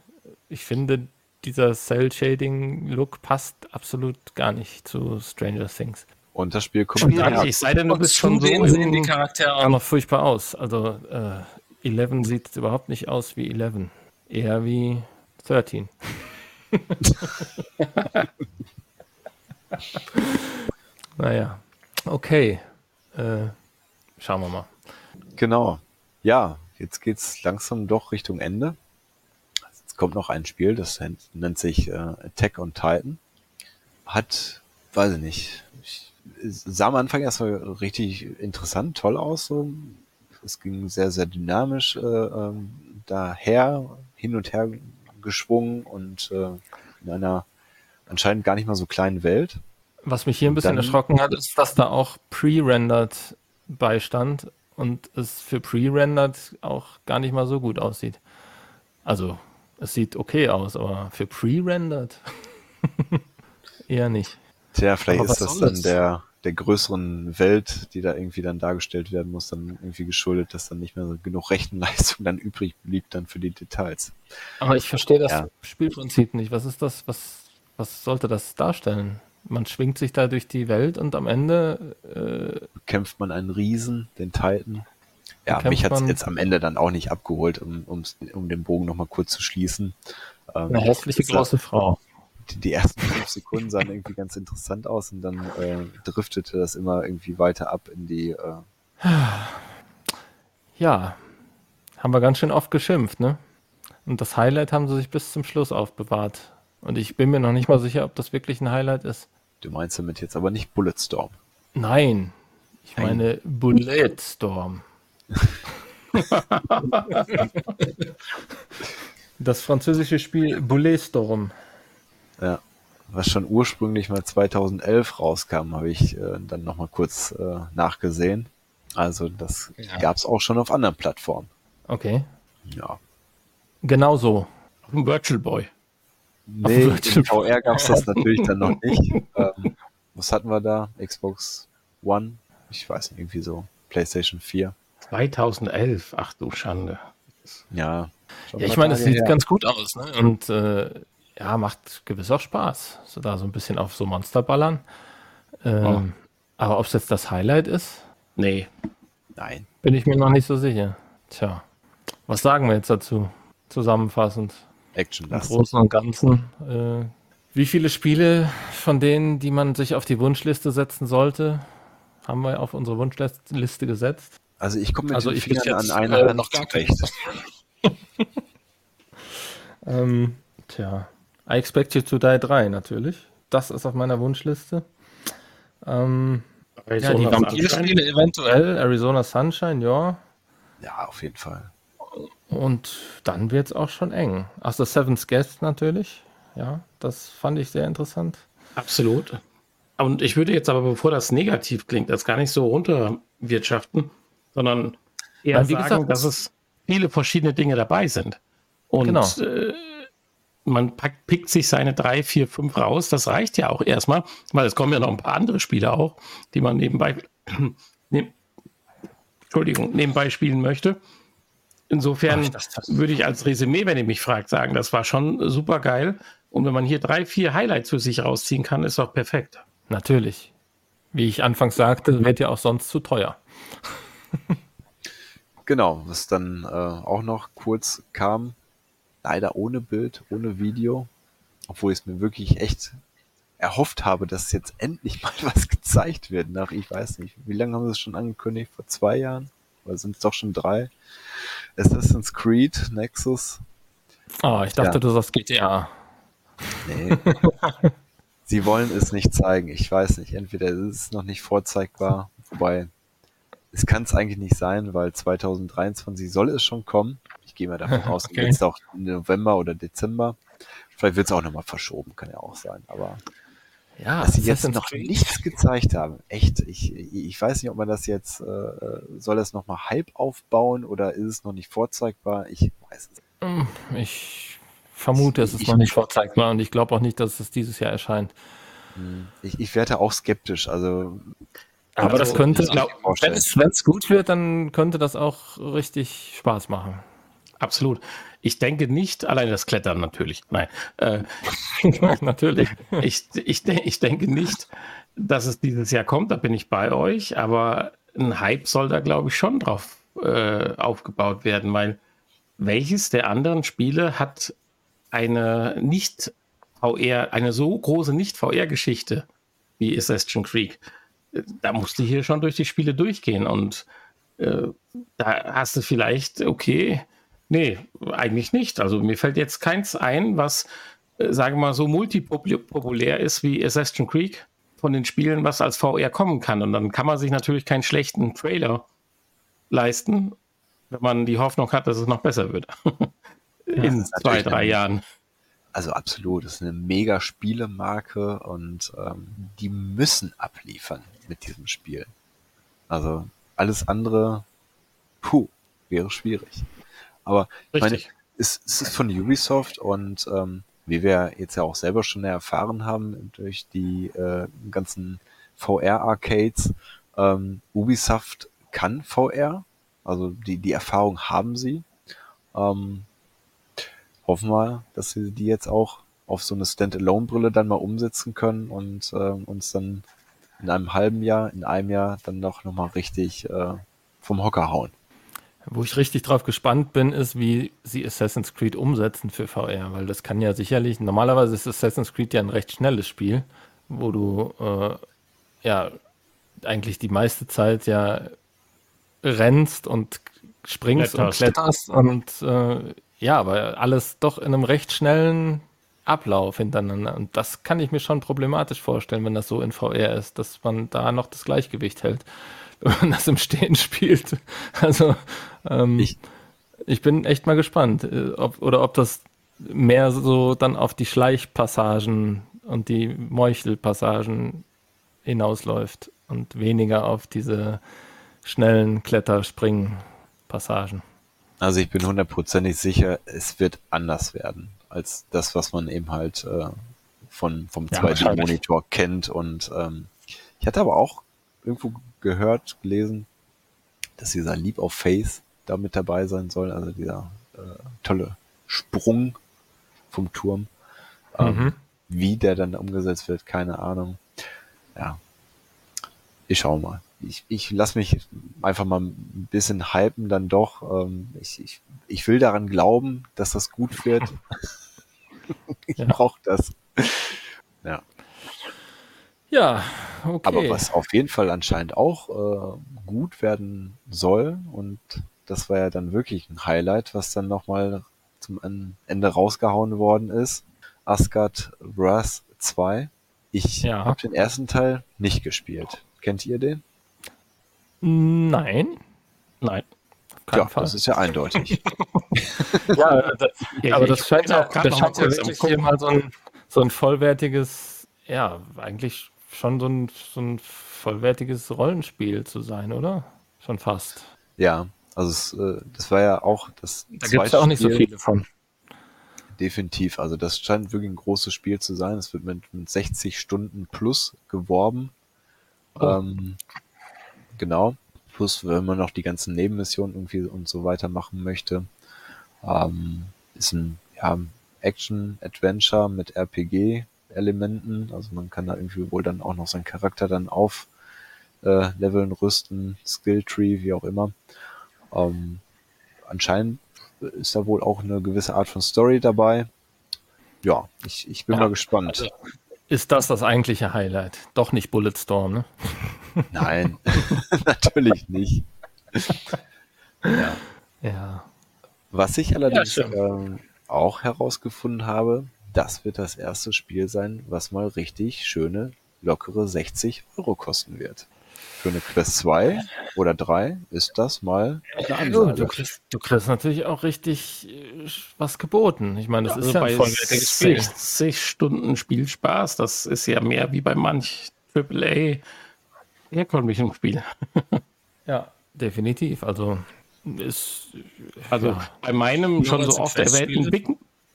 Ich finde, dieser Cell-Shading-Look passt absolut gar nicht zu Stranger Things. Und das Spiel kommt ja, Ich sei denn, du bist schon so sehen die Charaktere auch noch furchtbar aus. Also äh, 11 sieht überhaupt nicht aus wie 11. Eher wie 13. naja, okay. Äh, schauen wir mal. Genau. Ja, jetzt geht's langsam doch Richtung Ende. Kommt noch ein Spiel, das nennt sich äh, Attack on Titan. Hat, weiß ich nicht, ich, sah am Anfang erstmal richtig interessant, toll aus. So. Es ging sehr, sehr dynamisch äh, ähm, daher, hin und her geschwungen und äh, in einer anscheinend gar nicht mal so kleinen Welt. Was mich hier ein bisschen dann, erschrocken hat, ist, dass da auch pre-rendered beistand und es für pre-rendered auch gar nicht mal so gut aussieht. Also, es sieht okay aus, aber für pre-rendered eher nicht. Tja, vielleicht aber ist das dann der, der größeren Welt, die da irgendwie dann dargestellt werden muss, dann irgendwie geschuldet, dass dann nicht mehr so genug Rechenleistung dann übrig blieb dann für die Details. Aber ich verstehe das ja. Spielprinzip nicht. Was ist das? Was, was sollte das darstellen? Man schwingt sich da durch die Welt und am Ende äh, kämpft man einen Riesen, den Titan. Ja, mich hat es jetzt am Ende dann auch nicht abgeholt, um, um den Bogen nochmal kurz zu schließen. Ähm, eine hässliche große Frau die, die ersten fünf Sekunden sahen irgendwie ganz interessant aus und dann äh, driftete das immer irgendwie weiter ab in die. Äh ja, haben wir ganz schön oft geschimpft, ne? Und das Highlight haben sie sich bis zum Schluss aufbewahrt. Und ich bin mir noch nicht mal sicher, ob das wirklich ein Highlight ist. Du meinst damit jetzt aber nicht Bulletstorm? Nein, ich Nein. meine Bulletstorm. das französische Spiel Bulletstorm. Ja. Was schon ursprünglich mal 2011 rauskam, habe ich äh, dann nochmal kurz äh, nachgesehen. Also das ja. gab es auch schon auf anderen Plattformen. Okay. Ja. Genau so. Virtual Boy. Nee, Virtual in VR gab es das natürlich dann noch nicht. Ähm, was hatten wir da? Xbox One? Ich weiß nicht, irgendwie so. PlayStation 4. 2011, ach du Schande. Ja. Ja, ich meine, es sieht her. ganz gut aus. Ne? Und äh, ja, macht gewiss auch Spaß. So da so ein bisschen auf so Monster ballern. Ähm, oh. Aber ob es jetzt das Highlight ist? Nee. Nein. Bin ich mir noch nicht so sicher. Tja. Was sagen wir jetzt dazu? Zusammenfassend. Action Im Großen und Ganzen. Äh, wie viele Spiele von denen, die man sich auf die Wunschliste setzen sollte, haben wir auf unsere Wunschliste gesetzt? Also ich komme mit also den ich Fingern jetzt, an einer äh, noch gar nicht. ähm, tja. I Expect You to Die 3 natürlich. Das ist auf meiner Wunschliste. Ähm, ja, die Vampir-Spiele eventuell, Arizona Sunshine, ja. Ja, auf jeden Fall. Und dann wird es auch schon eng. Ach, The Seventh Guest natürlich. Ja, das fand ich sehr interessant. Absolut. Und ich würde jetzt aber, bevor das negativ klingt, das gar nicht so runterwirtschaften, sondern eher Nein, sagen, gesagt, dass es viele verschiedene Dinge dabei sind. Und genau. äh, man packt, pickt sich seine drei, vier, fünf raus. Das reicht ja auch erstmal, weil es kommen ja noch ein paar andere Spiele auch, die man nebenbei, ne, Entschuldigung, nebenbei spielen möchte. Insofern würde ich als Resümee, wenn ihr mich fragt, sagen, das war schon super geil. Und wenn man hier drei, vier Highlights für sich rausziehen kann, ist auch perfekt. Natürlich. Wie ich anfangs sagte, wird ja auch sonst zu teuer. genau, was dann äh, auch noch kurz kam, leider ohne Bild, ohne Video, obwohl ich es mir wirklich echt erhofft habe, dass jetzt endlich mal was gezeigt wird nach, ich weiß nicht, wie lange haben sie es schon angekündigt? Vor zwei Jahren? Oder sind es doch schon drei? Assassin's Creed, Nexus. Oh, ich dachte, ja. du sagst GTA. Nee. sie wollen es nicht zeigen. Ich weiß nicht. Entweder ist es noch nicht vorzeigbar, wobei es kann es eigentlich nicht sein, weil 2023 soll es schon kommen. Ich gehe mal davon aus, okay. jetzt auch November oder Dezember. Vielleicht wird es auch nochmal verschoben, kann ja auch sein. Aber ja, dass sie jetzt noch Creed. nichts gezeigt haben, echt. Ich, ich weiß nicht, ob man das jetzt, äh, soll das nochmal Hype aufbauen oder ist es noch nicht vorzeigbar? Ich weiß es hm, Ich vermute, es ist ich, noch nicht vorzeigbar und ich glaube auch nicht, dass es dieses Jahr erscheint. Hm, ich, ich werde auch skeptisch. Also aber also, das könnte, wenn es gut wird, dann könnte das auch richtig Spaß machen. Absolut. Ich denke nicht, allein das Klettern natürlich, nein. Äh, natürlich. Ich, ich, ich denke nicht, dass es dieses Jahr kommt, da bin ich bei euch, aber ein Hype soll da, glaube ich, schon drauf äh, aufgebaut werden, weil welches der anderen Spiele hat eine nicht VR, eine so große Nicht-VR-Geschichte wie Assassin's Creed? Da musste hier schon durch die Spiele durchgehen und äh, da hast du vielleicht, okay, nee, eigentlich nicht. Also mir fällt jetzt keins ein, was, äh, sagen wir mal, so multipopulär ist wie Assassin's Creed von den Spielen, was als VR kommen kann. Und dann kann man sich natürlich keinen schlechten Trailer leisten, wenn man die Hoffnung hat, dass es noch besser wird. In zwei, drei Jahren. Also absolut, das ist eine mega Spielemarke und ähm, die müssen abliefern mit diesem Spiel. Also alles andere, puh, wäre schwierig. Aber ich meine, es, es ist von Ubisoft und ähm, wie wir jetzt ja auch selber schon erfahren haben durch die äh, ganzen VR-Arcades, ähm, Ubisoft kann VR, also die, die Erfahrung haben sie. Ähm, hoffen wir, dass sie die jetzt auch auf so eine Standalone-Brille dann mal umsetzen können und äh, uns dann in einem halben Jahr, in einem Jahr dann doch nochmal richtig äh, vom Hocker hauen. Wo ich richtig drauf gespannt bin, ist, wie sie Assassin's Creed umsetzen für VR, weil das kann ja sicherlich, normalerweise ist Assassin's Creed ja ein recht schnelles Spiel, wo du äh, ja eigentlich die meiste Zeit ja rennst und springst kletterst. und kletterst und äh, ja, aber alles doch in einem recht schnellen Ablauf hintereinander. Und das kann ich mir schon problematisch vorstellen, wenn das so in VR ist, dass man da noch das Gleichgewicht hält, wenn man das im Stehen spielt. Also ähm, ich. ich bin echt mal gespannt, äh, ob, oder ob das mehr so dann auf die Schleichpassagen und die Meuchelpassagen hinausläuft und weniger auf diese schnellen Kletterspringen-Passagen. Also ich bin hundertprozentig sicher, es wird anders werden als das, was man eben halt äh, von, vom ja, 2D-Monitor kennt. Und ähm, ich hatte aber auch irgendwo gehört, gelesen, dass dieser Leap of Faith da mit dabei sein soll, also dieser äh, tolle Sprung vom Turm. Ähm, mhm. Wie der dann umgesetzt wird, keine Ahnung. Ja, ich schau mal ich, ich lasse mich einfach mal ein bisschen hypen dann doch. Ähm, ich, ich, ich will daran glauben, dass das gut wird. ich ja. brauche das. Ja. Ja, okay. Aber was auf jeden Fall anscheinend auch äh, gut werden soll, und das war ja dann wirklich ein Highlight, was dann nochmal zum Ende rausgehauen worden ist. Asgard Wrath 2. Ich ja. habe den ersten Teil nicht gespielt. Kennt ihr den? Nein. Nein. Ja, Fall. das ist ja eindeutig. ja, das, ja, aber das scheint ja, das scheint ja wirklich hier mal so ein, so ein vollwertiges, ja, eigentlich schon so ein, so ein vollwertiges Rollenspiel zu sein, oder? Schon fast. Ja, also es, äh, das war ja auch das Da gibt es ja auch nicht so viele von. Definitiv, also das scheint wirklich ein großes Spiel zu sein. Es wird mit, mit 60 Stunden plus geworben. Oh. Ähm, genau. Plus, wenn man noch die ganzen Nebenmissionen irgendwie und so weiter machen möchte. Ähm, ist ein ja, Action-Adventure mit RPG-Elementen. Also man kann da irgendwie wohl dann auch noch seinen Charakter dann auf äh, leveln, rüsten, Skilltree, wie auch immer. Ähm, anscheinend ist da wohl auch eine gewisse Art von Story dabei. Ja, ich, ich bin ja, mal gespannt. Also ist das das eigentliche Highlight? Doch nicht Bulletstorm, ne? Nein, natürlich nicht. ja. ja. Was ich allerdings ja, ähm, auch herausgefunden habe, das wird das erste Spiel sein, was mal richtig schöne, lockere 60 Euro kosten wird. Für eine Quest 2 oder 3 ist das mal eine Ansage. Du kriegst, du kriegst natürlich auch richtig äh, was geboten. Ich meine, das ja, ist also ja Spiel. 60 Stunden Spielspaß, das ist ja mehr wie bei manch AAA herkömmlichen Spiel. ja, definitiv. Also ist also ja, bei meinem schon so oft erwähnten Big,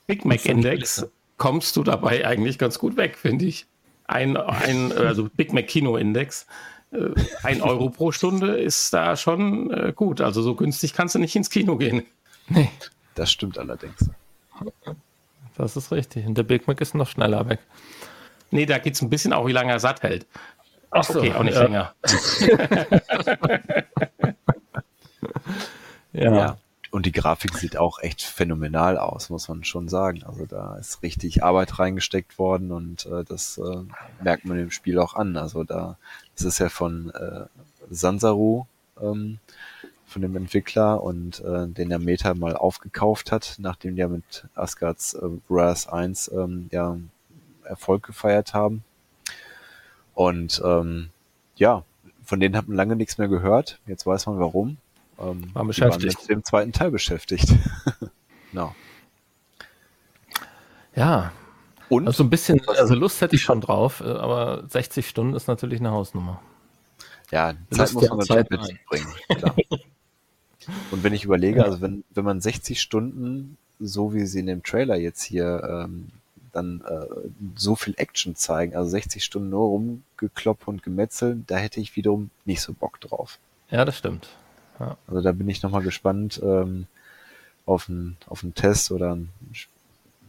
Big Mac Index kommst du dabei eigentlich ganz gut weg, finde ich. Ein, ein also Big Mac Kino Index. Äh, ein Euro pro Stunde ist da schon äh, gut. Also so günstig kannst du nicht ins Kino gehen. Nee. Das stimmt allerdings. Das ist richtig. Und der Big Mac ist noch schneller weg. Nee, da geht es ein bisschen auch, wie lange er satt hält. Ach so, okay, auch nicht ja. länger. ja. ja. Und die Grafik sieht auch echt phänomenal aus, muss man schon sagen. Also da ist richtig Arbeit reingesteckt worden und äh, das äh, merkt man im Spiel auch an. Also da ist es ja von äh, Sansaru ähm, von dem Entwickler und äh, den der Meta mal aufgekauft hat, nachdem die ja mit Asgards äh, Brass 1 ähm, ja Erfolg gefeiert haben. Und ähm, ja, von denen hat man lange nichts mehr gehört. Jetzt weiß man warum. Ähm, war beschäftigt. mit dem zweiten Teil beschäftigt. no. Ja. Und? Also ein bisschen, also Lust hätte ich schon drauf, äh, aber 60 Stunden ist natürlich eine Hausnummer. Ja, Zeit muss man natürlich mitbringen. Und wenn ich überlege, also wenn, wenn man 60 Stunden, so wie sie in dem Trailer jetzt hier ähm, dann äh, so viel Action zeigen, also 60 Stunden nur rumgekloppt und gemetzelt, da hätte ich wiederum nicht so Bock drauf. Ja, das stimmt. Ja. Also da bin ich nochmal gespannt ähm, auf einen auf einen Test oder ein,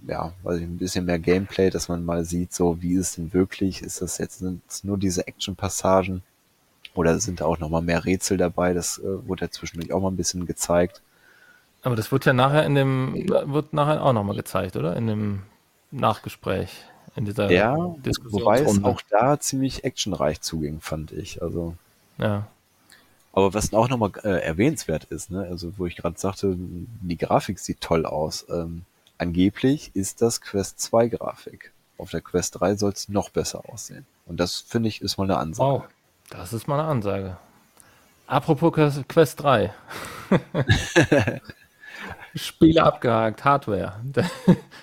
ja, weiß ich, ein bisschen mehr Gameplay, dass man mal sieht, so wie ist es denn wirklich? Ist das jetzt nur diese Action-Passagen? Oder sind da auch nochmal mehr Rätsel dabei? Das äh, wurde ja zwischendurch auch mal ein bisschen gezeigt. Aber das wird ja nachher in dem, wird nachher auch nochmal gezeigt, oder? In dem Nachgespräch, in dieser ja, Diskussion. Wobei es auch da ziemlich actionreich zuging, fand ich. Also. Ja. Aber was auch nochmal äh, erwähnenswert ist, ne, also wo ich gerade sagte, die Grafik sieht toll aus. Ähm, angeblich ist das Quest 2 Grafik. Auf der Quest 3 soll es noch besser aussehen. Und das finde ich ist mal eine Ansage. Wow. Das ist mal eine Ansage. Apropos Quest 3. Spiele abgehakt, Hardware. Der,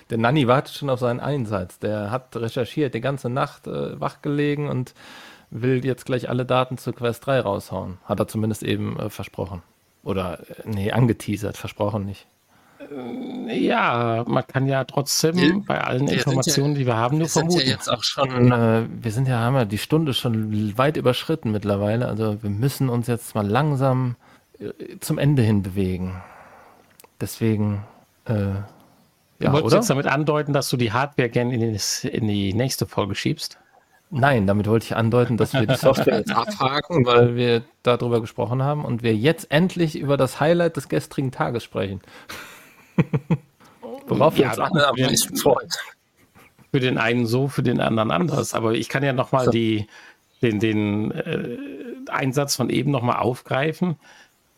der Nanny wartet schon auf seinen Einsatz. Der hat recherchiert, die ganze Nacht äh, wachgelegen und will jetzt gleich alle Daten zu Quest 3 raushauen. Hat er zumindest eben äh, versprochen. Oder, äh, nee, angeteasert, versprochen nicht. Äh, ja, man kann ja trotzdem die, bei allen Informationen, ja, die wir haben, nur wir vermuten. Sind ja jetzt auch schon, äh, wir sind ja, haben ja die Stunde schon weit überschritten mittlerweile. Also wir müssen uns jetzt mal langsam äh, zum Ende hin bewegen. Deswegen, äh, ja, du wolltest oder? jetzt damit andeuten, dass du die Hardware gerne in, in die nächste Folge schiebst? Nein, damit wollte ich andeuten, dass wir die Software jetzt abhaken, weil wir darüber gesprochen haben und wir jetzt endlich über das Highlight des gestrigen Tages sprechen. Worauf ja, wir uns alle am meisten freuen. Für den einen so, für den anderen anders. Aber ich kann ja nochmal so. den, den äh, Einsatz von eben nochmal aufgreifen,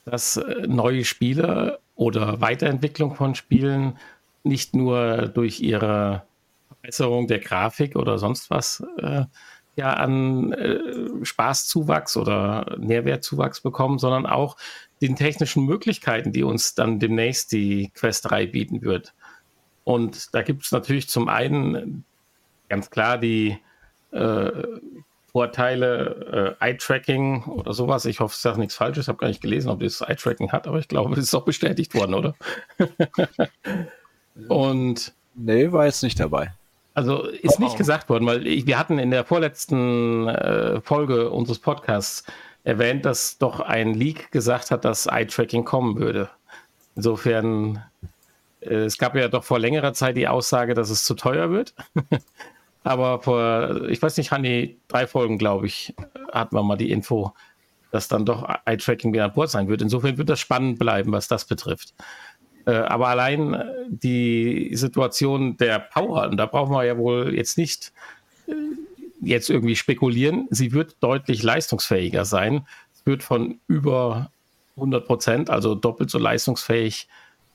dass äh, neue Spiele oder Weiterentwicklung von Spielen nicht nur durch ihre Verbesserung der Grafik oder sonst was äh, ja an äh, Spaßzuwachs oder Nährwertzuwachs bekommen, sondern auch den technischen Möglichkeiten, die uns dann demnächst die Quest 3 bieten wird. Und da gibt es natürlich zum einen ganz klar die äh, Vorteile äh, Eye-Tracking oder sowas. Ich hoffe, ich sage nichts Falsches. Ich habe gar nicht gelesen, ob das Eye-Tracking hat, aber ich glaube, es ist auch bestätigt worden, oder? Und nee, war jetzt nicht dabei. Also ist nicht gesagt worden, weil ich, wir hatten in der vorletzten äh, Folge unseres Podcasts erwähnt, dass doch ein Leak gesagt hat, dass Eye-Tracking kommen würde. Insofern, äh, es gab ja doch vor längerer Zeit die Aussage, dass es zu teuer wird. Aber vor, ich weiß nicht, Hanni, drei Folgen, glaube ich, hatten wir mal die Info, dass dann doch Eye-Tracking wieder an Bord sein wird. Insofern wird das spannend bleiben, was das betrifft. Äh, aber allein äh, die Situation der Power, und da brauchen wir ja wohl jetzt nicht äh, jetzt irgendwie spekulieren, sie wird deutlich leistungsfähiger sein. Es wird von über 100 Prozent, also doppelt so leistungsfähig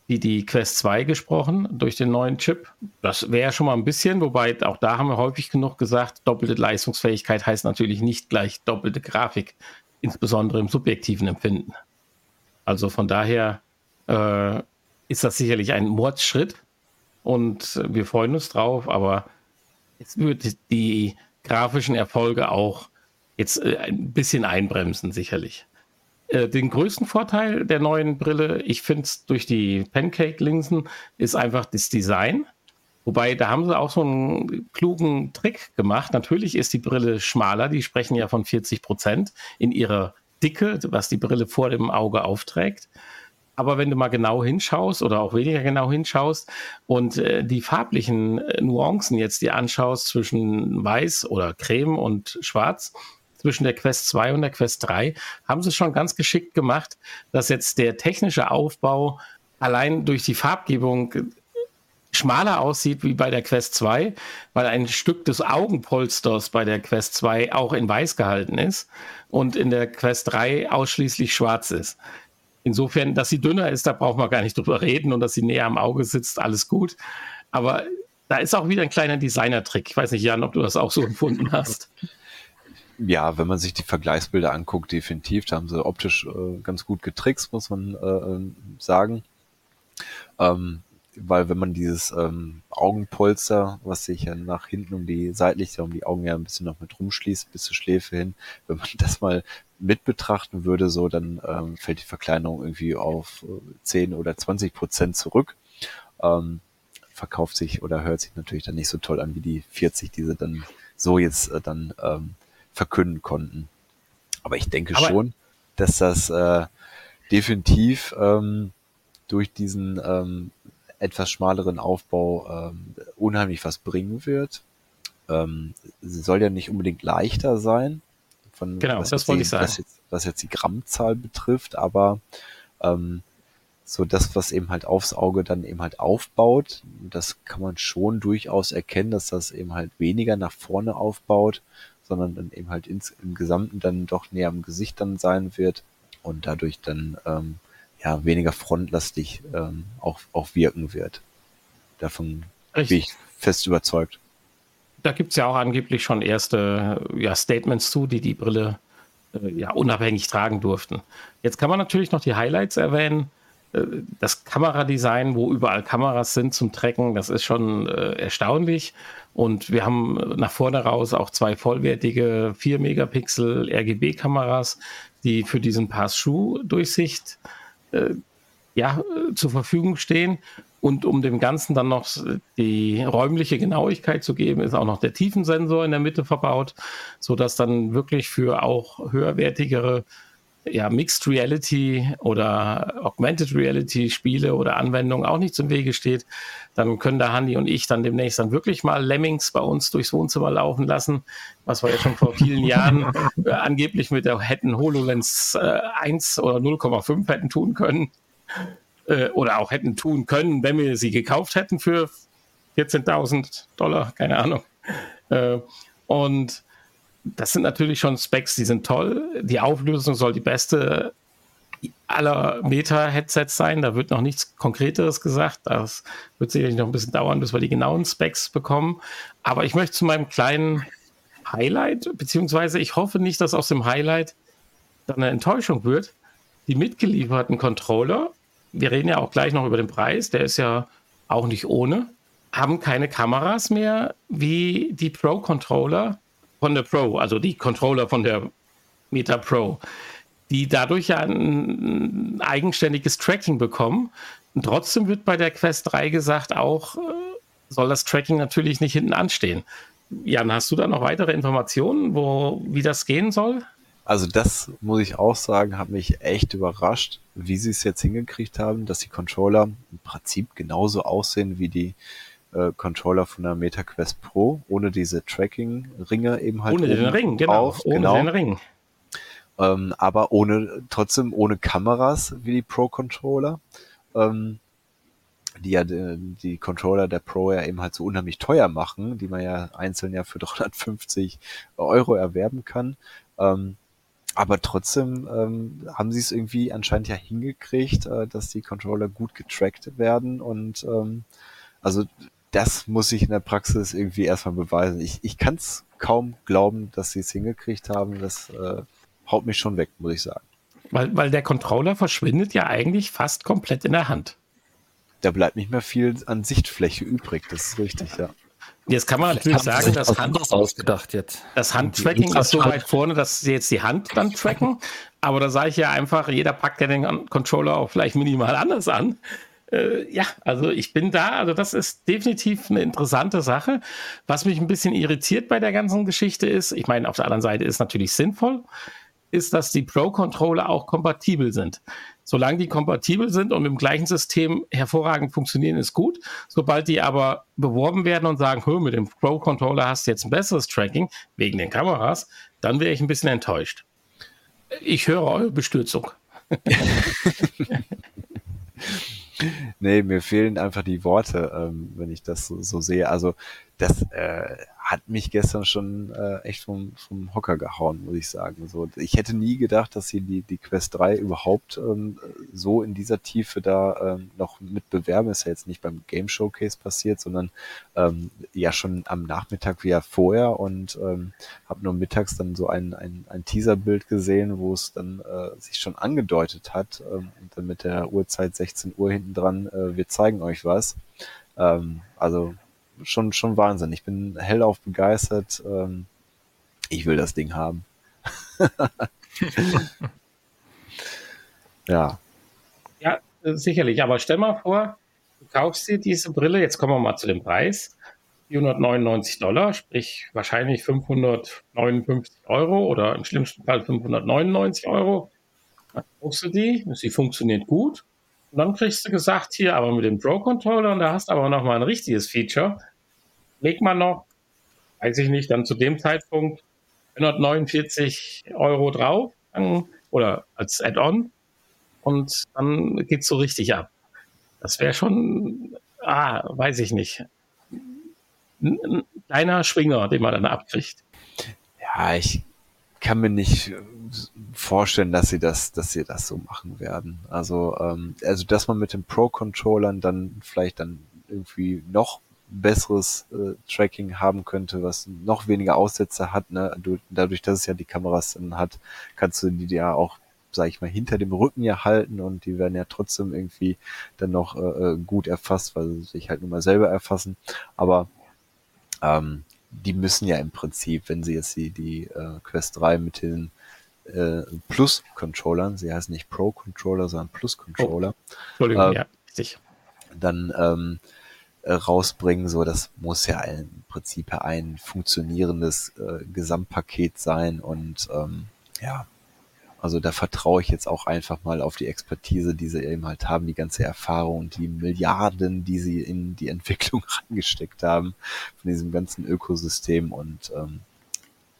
wie die Quest 2 gesprochen durch den neuen Chip. Das wäre schon mal ein bisschen, wobei auch da haben wir häufig genug gesagt, doppelte Leistungsfähigkeit heißt natürlich nicht gleich doppelte Grafik, insbesondere im subjektiven Empfinden. Also von daher äh, ist das sicherlich ein Mordsschritt und wir freuen uns drauf, aber es wird die grafischen Erfolge auch jetzt äh, ein bisschen einbremsen, sicherlich. Äh, den größten Vorteil der neuen Brille, ich finde es durch die Pancake-Linsen, ist einfach das Design. Wobei, da haben sie auch so einen klugen Trick gemacht. Natürlich ist die Brille schmaler, die sprechen ja von 40 Prozent in ihrer Dicke, was die Brille vor dem Auge aufträgt. Aber wenn du mal genau hinschaust oder auch weniger genau hinschaust und äh, die farblichen äh, Nuancen jetzt dir anschaust zwischen Weiß oder Creme und Schwarz, zwischen der Quest 2 und der Quest 3, haben sie schon ganz geschickt gemacht, dass jetzt der technische Aufbau allein durch die Farbgebung schmaler aussieht wie bei der Quest 2, weil ein Stück des Augenpolsters bei der Quest 2 auch in weiß gehalten ist und in der Quest 3 ausschließlich schwarz ist. Insofern, dass sie dünner ist, da braucht man gar nicht drüber reden und dass sie näher am Auge sitzt, alles gut. Aber da ist auch wieder ein kleiner Designer-Trick. Ich weiß nicht, Jan, ob du das auch so empfunden hast. Ja, wenn man sich die Vergleichsbilder anguckt, definitiv, da haben sie optisch äh, ganz gut getrickst, muss man äh, ähm, sagen. Ähm, weil wenn man dieses ähm, Augenpolster, was sich ja nach hinten um die seitlich um die Augen ja ein bisschen noch mit rumschließt, bis zur Schläfe hin, wenn man das mal mit betrachten würde, so dann ähm, fällt die Verkleinerung irgendwie auf 10 äh, oder 20 Prozent zurück. Ähm, verkauft sich oder hört sich natürlich dann nicht so toll an wie die 40, die sie dann so jetzt äh, dann ähm, verkünden konnten. Aber ich denke Aber schon, dass das äh, definitiv ähm, durch diesen ähm, etwas schmaleren Aufbau ähm, unheimlich was bringen wird. Ähm, sie soll ja nicht unbedingt leichter sein. Von, genau, das wollte die, ich sagen. Was jetzt, was jetzt die Grammzahl betrifft, aber ähm, so das, was eben halt aufs Auge dann eben halt aufbaut, das kann man schon durchaus erkennen, dass das eben halt weniger nach vorne aufbaut, sondern dann eben halt ins, im Gesamten dann doch näher am Gesicht dann sein wird und dadurch dann ähm, ja weniger frontlastig ähm, auch, auch wirken wird. Davon Richtig. bin ich fest überzeugt. Da gibt es ja auch angeblich schon erste ja, Statements zu, die die Brille äh, ja unabhängig tragen durften. Jetzt kann man natürlich noch die Highlights erwähnen. Äh, das Kameradesign, wo überall Kameras sind zum Tracken, das ist schon äh, erstaunlich. Und wir haben nach vorne raus auch zwei vollwertige 4 Megapixel RGB-Kameras, die für diesen Pass-Shoe-Durchsicht äh, ja, zur Verfügung stehen. Und um dem Ganzen dann noch die räumliche Genauigkeit zu geben, ist auch noch der Tiefensensor in der Mitte verbaut, sodass dann wirklich für auch höherwertigere ja, Mixed Reality oder Augmented Reality Spiele oder Anwendungen auch nicht zum Wege steht, dann können da Handy und ich dann demnächst dann wirklich mal Lemmings bei uns durchs Wohnzimmer laufen lassen, was wir ja schon vor vielen Jahren äh, angeblich mit der hätten HoloLens äh, 1 oder 0,5 hätten tun können äh, oder auch hätten tun können, wenn wir sie gekauft hätten für 14.000 Dollar, keine Ahnung. Äh, und das sind natürlich schon Specs, die sind toll. Die Auflösung soll die beste aller Meta-Headsets sein. Da wird noch nichts Konkreteres gesagt. Das wird sicherlich noch ein bisschen dauern, bis wir die genauen Specs bekommen. Aber ich möchte zu meinem kleinen Highlight, beziehungsweise ich hoffe nicht, dass aus dem Highlight dann eine Enttäuschung wird. Die mitgelieferten Controller, wir reden ja auch gleich noch über den Preis, der ist ja auch nicht ohne, haben keine Kameras mehr wie die Pro-Controller von der Pro, also die Controller von der Meta Pro, die dadurch ja ein eigenständiges Tracking bekommen. Und trotzdem wird bei der Quest 3 gesagt, auch äh, soll das Tracking natürlich nicht hinten anstehen. Jan, hast du da noch weitere Informationen, wo, wie das gehen soll? Also das muss ich auch sagen, hat mich echt überrascht, wie sie es jetzt hingekriegt haben, dass die Controller im Prinzip genauso aussehen wie die Controller von der MetaQuest Pro, ohne diese Tracking-Ringe eben halt. Ohne den Ring, genau. Auf, ohne genau. den Ring. Ähm, aber ohne, trotzdem ohne Kameras wie die Pro-Controller. Ähm, die ja die, die Controller der Pro ja eben halt so unheimlich teuer machen, die man ja einzeln ja für 350 Euro erwerben kann. Ähm, aber trotzdem ähm, haben sie es irgendwie anscheinend ja hingekriegt, äh, dass die Controller gut getrackt werden und ähm, also das muss ich in der Praxis irgendwie erstmal beweisen. Ich, ich kann es kaum glauben, dass sie es hingekriegt haben. Das äh, haut mich schon weg, muss ich sagen. Weil, weil der Controller verschwindet ja eigentlich fast komplett in der Hand. Da bleibt nicht mehr viel an Sichtfläche übrig, das ist richtig, ja. Jetzt kann man natürlich sagen, dass Hand, ausgedacht jetzt. das Handtracking ist so weit vorne, dass sie jetzt die Hand dann tracken. Aber da sage ich ja einfach, jeder packt ja den Controller auch vielleicht minimal anders an äh, ja, also ich bin da, also das ist definitiv eine interessante Sache. Was mich ein bisschen irritiert bei der ganzen Geschichte ist, ich meine, auf der anderen Seite ist natürlich sinnvoll, ist, dass die Pro-Controller auch kompatibel sind. Solange die kompatibel sind und im gleichen System hervorragend funktionieren, ist gut. Sobald die aber beworben werden und sagen, mit dem Pro-Controller hast du jetzt ein besseres Tracking wegen den Kameras, dann wäre ich ein bisschen enttäuscht. Ich höre eure Bestürzung. nee, mir fehlen einfach die Worte, ähm, wenn ich das so, so sehe. Also das äh, hat mich gestern schon äh, echt vom, vom Hocker gehauen, muss ich sagen. So, ich hätte nie gedacht, dass sie die, die Quest 3 überhaupt ähm, so in dieser Tiefe da ähm, noch mit bewerben. Ist ja jetzt nicht beim Game Showcase passiert, sondern ähm, ja schon am Nachmittag wie ja vorher und ähm, habe nur mittags dann so ein, ein, ein Teaserbild gesehen, wo es dann äh, sich schon angedeutet hat ähm, und dann mit der Uhrzeit 16 Uhr hinten dran, äh, wir zeigen euch was. Ähm, also schon, schon Wahnsinn. Ich bin hellauf begeistert. Ähm, ich will das Ding haben. ja. Ja, sicherlich. Aber stell mal vor, du kaufst dir diese Brille. Jetzt kommen wir mal zu dem Preis. 499 Dollar, sprich wahrscheinlich 559 Euro oder im schlimmsten Fall 599 Euro. Dann kaufst du die, sie funktioniert gut. Und dann kriegst du gesagt, hier aber mit dem Pro-Controller, und da hast du aber noch mal ein richtiges Feature legt man noch, weiß ich nicht, dann zu dem Zeitpunkt 149 Euro drauf oder als Add-on und dann geht es so richtig ab. Das wäre schon, ah, weiß ich nicht, ein kleiner Schwinger, den man dann abkriegt. Ja, ich kann mir nicht vorstellen, dass sie das, dass sie das so machen werden. Also, ähm, also dass man mit den Pro-Controllern dann vielleicht dann irgendwie noch besseres äh, Tracking haben könnte, was noch weniger Aussetzer hat. Ne? Du, dadurch, dass es ja die Kameras dann hat, kannst du die ja auch, sag ich mal, hinter dem Rücken ja halten und die werden ja trotzdem irgendwie dann noch äh, äh gut erfasst, weil sie sich halt nur mal selber erfassen. Aber ähm, die müssen ja im Prinzip, wenn sie jetzt die, die äh, Quest 3 mit den äh, Plus-Controllern, sie heißen nicht Pro-Controller, sondern Plus-Controller. Oh, Entschuldigung, äh, ja, richtig. Dann ähm, äh, rausbringen. So, das muss ja im Prinzip ein funktionierendes äh, Gesamtpaket sein und ähm, ja, also da vertraue ich jetzt auch einfach mal auf die Expertise, die sie eben halt haben, die ganze Erfahrung und die Milliarden, die sie in die Entwicklung reingesteckt haben von diesem ganzen Ökosystem und ähm,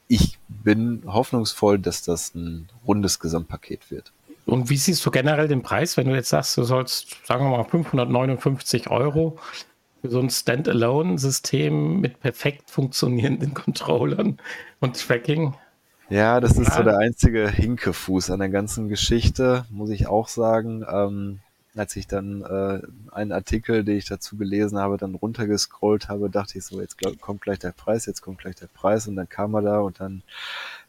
ich bin hoffnungsvoll, dass das ein rundes Gesamtpaket wird. Und wie siehst du generell den Preis, wenn du jetzt sagst, du sollst, sagen wir mal, 559 Euro für so ein Standalone-System mit perfekt funktionierenden Controllern und Tracking. Ja, das ist so der einzige Hinkefuß an der ganzen Geschichte, muss ich auch sagen. Ähm, als ich dann äh, einen Artikel, den ich dazu gelesen habe, dann runtergescrollt habe, dachte ich so, jetzt glaub, kommt gleich der Preis, jetzt kommt gleich der Preis und dann kam er da und dann,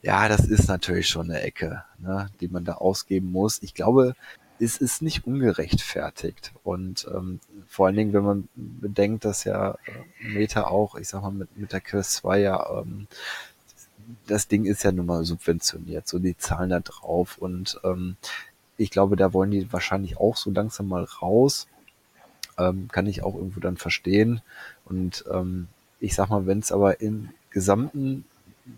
ja, das ist natürlich schon eine Ecke, ne, die man da ausgeben muss. Ich glaube, es ist nicht ungerechtfertigt. Und ähm, vor allen Dingen, wenn man bedenkt, dass ja äh, Meta auch, ich sag mal, mit, mit der Quest 2 ja, ähm, das Ding ist ja nun mal subventioniert, so die zahlen da drauf. Und ähm, ich glaube, da wollen die wahrscheinlich auch so langsam mal raus. Ähm, kann ich auch irgendwo dann verstehen. Und ähm, ich sag mal, wenn es aber im Gesamten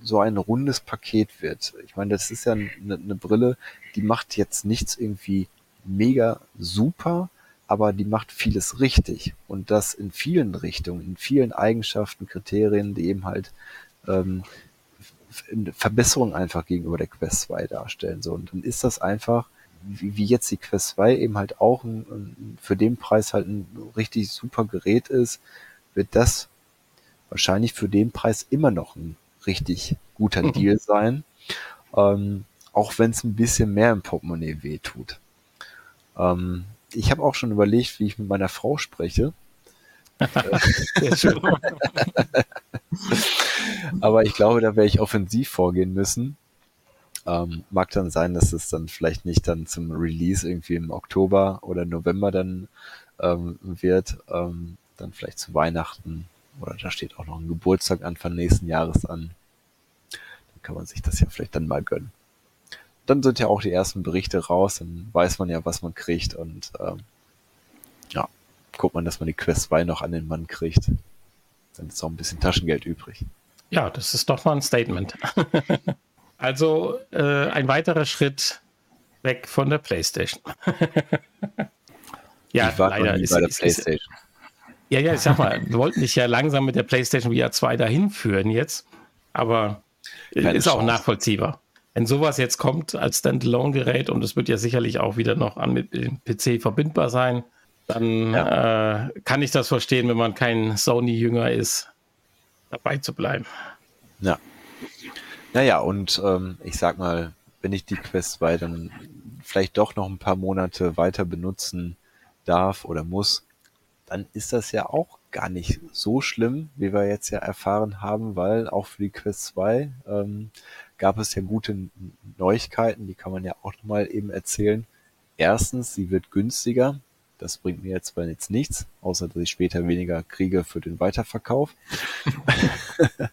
so ein rundes Paket wird. Ich meine, das ist ja eine, eine Brille, die macht jetzt nichts irgendwie mega super, aber die macht vieles richtig. Und das in vielen Richtungen, in vielen Eigenschaften, Kriterien, die eben halt ähm, Verbesserung einfach gegenüber der Quest 2 darstellen. So, und dann ist das einfach, wie, wie jetzt die Quest 2 eben halt auch ein, ein, für den Preis halt ein richtig super Gerät ist, wird das wahrscheinlich für den Preis immer noch ein richtig guter mhm. Deal sein. Ähm, auch wenn es ein bisschen mehr im Portemonnaie wehtut. Ähm, ich habe auch schon überlegt, wie ich mit meiner Frau spreche. Aber ich glaube, da werde ich offensiv vorgehen müssen. Ähm, mag dann sein, dass es dann vielleicht nicht dann zum Release irgendwie im Oktober oder November dann ähm, wird, ähm, dann vielleicht zu Weihnachten oder da steht auch noch ein Geburtstag Anfang nächsten Jahres an. Dann kann man sich das ja vielleicht dann mal gönnen dann sind ja auch die ersten Berichte raus, dann weiß man ja, was man kriegt und ähm, ja, guckt man, dass man die Quest 2 noch an den Mann kriegt. Dann ist auch ein bisschen Taschengeld übrig. Ja, das ist doch mal ein Statement. also äh, ein weiterer Schritt weg von der PlayStation. ja, ich war leider ist, bei der ist, PlayStation. Ist, ja, ja, ich sag mal, wir wollten dich ja langsam mit der PlayStation VR 2 dahin führen jetzt, aber Keine ist Chance. auch nachvollziehbar wenn sowas jetzt kommt als Standalone-Gerät und es wird ja sicherlich auch wieder noch an mit dem PC verbindbar sein, dann ja. äh, kann ich das verstehen, wenn man kein Sony-Jünger ist. Dabei zu bleiben. Ja. Naja, und ähm, ich sag mal, wenn ich die Quest 2 dann vielleicht doch noch ein paar Monate weiter benutzen darf oder muss, dann ist das ja auch gar nicht so schlimm, wie wir jetzt ja erfahren haben, weil auch für die Quest 2 ähm, gab es ja gute Neuigkeiten, die kann man ja auch nochmal eben erzählen. Erstens, sie wird günstiger. Das bringt mir jetzt zwar jetzt nichts, außer dass ich später weniger kriege für den Weiterverkauf.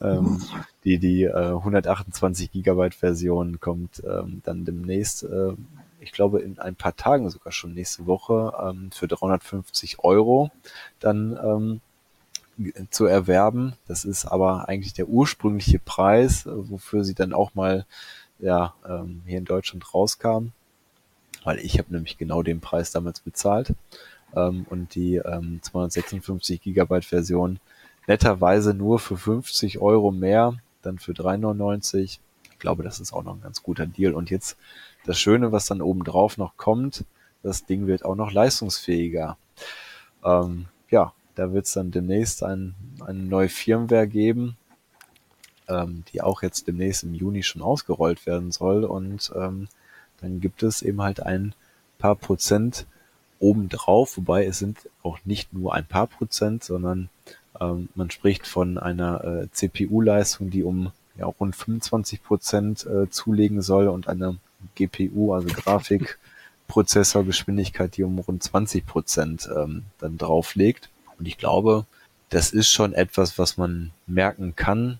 ähm, die die äh, 128 Gigabyte Version kommt ähm, dann demnächst, äh, ich glaube in ein paar Tagen sogar schon nächste Woche ähm, für 350 Euro dann ähm, zu erwerben. Das ist aber eigentlich der ursprüngliche Preis, äh, wofür sie dann auch mal ja, ähm, hier in Deutschland rauskam. Weil ich habe nämlich genau den Preis damals bezahlt. Ähm, und die ähm, 256 Gigabyte Version netterweise nur für 50 Euro mehr, dann für 3,99. Ich glaube, das ist auch noch ein ganz guter Deal. Und jetzt das Schöne, was dann obendrauf noch kommt, das Ding wird auch noch leistungsfähiger. Ähm, ja, da wird es dann demnächst ein, eine neue Firmware geben, ähm, die auch jetzt demnächst im Juni schon ausgerollt werden soll. Und ähm, dann gibt es eben halt ein paar Prozent obendrauf, wobei es sind auch nicht nur ein paar Prozent, sondern ähm, man spricht von einer äh, CPU-Leistung, die um ja, rund 25 Prozent äh, zulegen soll und einer GPU, also Grafikprozessorgeschwindigkeit, die um rund 20 Prozent ähm, dann drauflegt. Und ich glaube, das ist schon etwas, was man merken kann,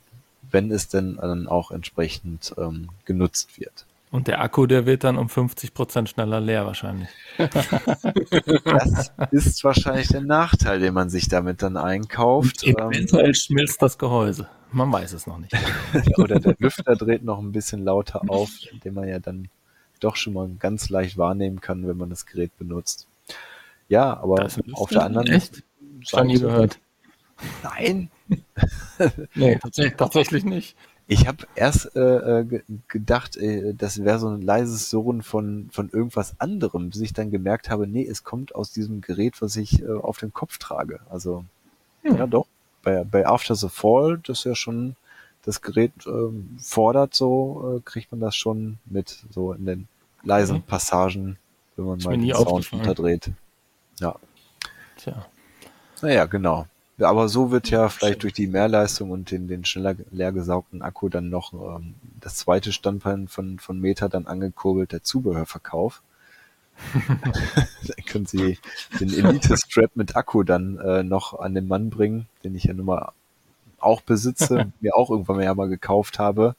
wenn es denn dann auch entsprechend ähm, genutzt wird. Und der Akku, der wird dann um 50 Prozent schneller leer wahrscheinlich. Das ist wahrscheinlich der Nachteil, den man sich damit dann einkauft. Und eventuell ähm, schmilzt das Gehäuse. Man weiß es noch nicht. Oder der Lüfter dreht noch ein bisschen lauter auf, den man ja dann doch schon mal ganz leicht wahrnehmen kann, wenn man das Gerät benutzt. Ja, aber auf der anderen Echt? Schon nie gehört. Nein. nee, tatsächlich, tatsächlich nicht. Ich habe erst äh, äh gedacht, äh, das wäre so ein leises Surren von, von irgendwas anderem, bis ich dann gemerkt habe, nee, es kommt aus diesem Gerät, was ich äh, auf dem Kopf trage. Also, hm. ja doch, bei, bei After the Fall, das ja schon das Gerät ähm, fordert, so äh, kriegt man das schon mit, so in den leisen mhm. Passagen, wenn man mal den Sound unterdreht. Ja. Tja. Naja, genau. Aber so wird ja vielleicht durch die Mehrleistung und den, den schneller leer gesaugten Akku dann noch ähm, das zweite Standbein von, von Meta dann angekurbelt, der Zubehörverkauf. dann können sie den Elite-Strap mit Akku dann äh, noch an den Mann bringen, den ich ja nun mal auch besitze, mir auch irgendwann mal, ja mal gekauft habe,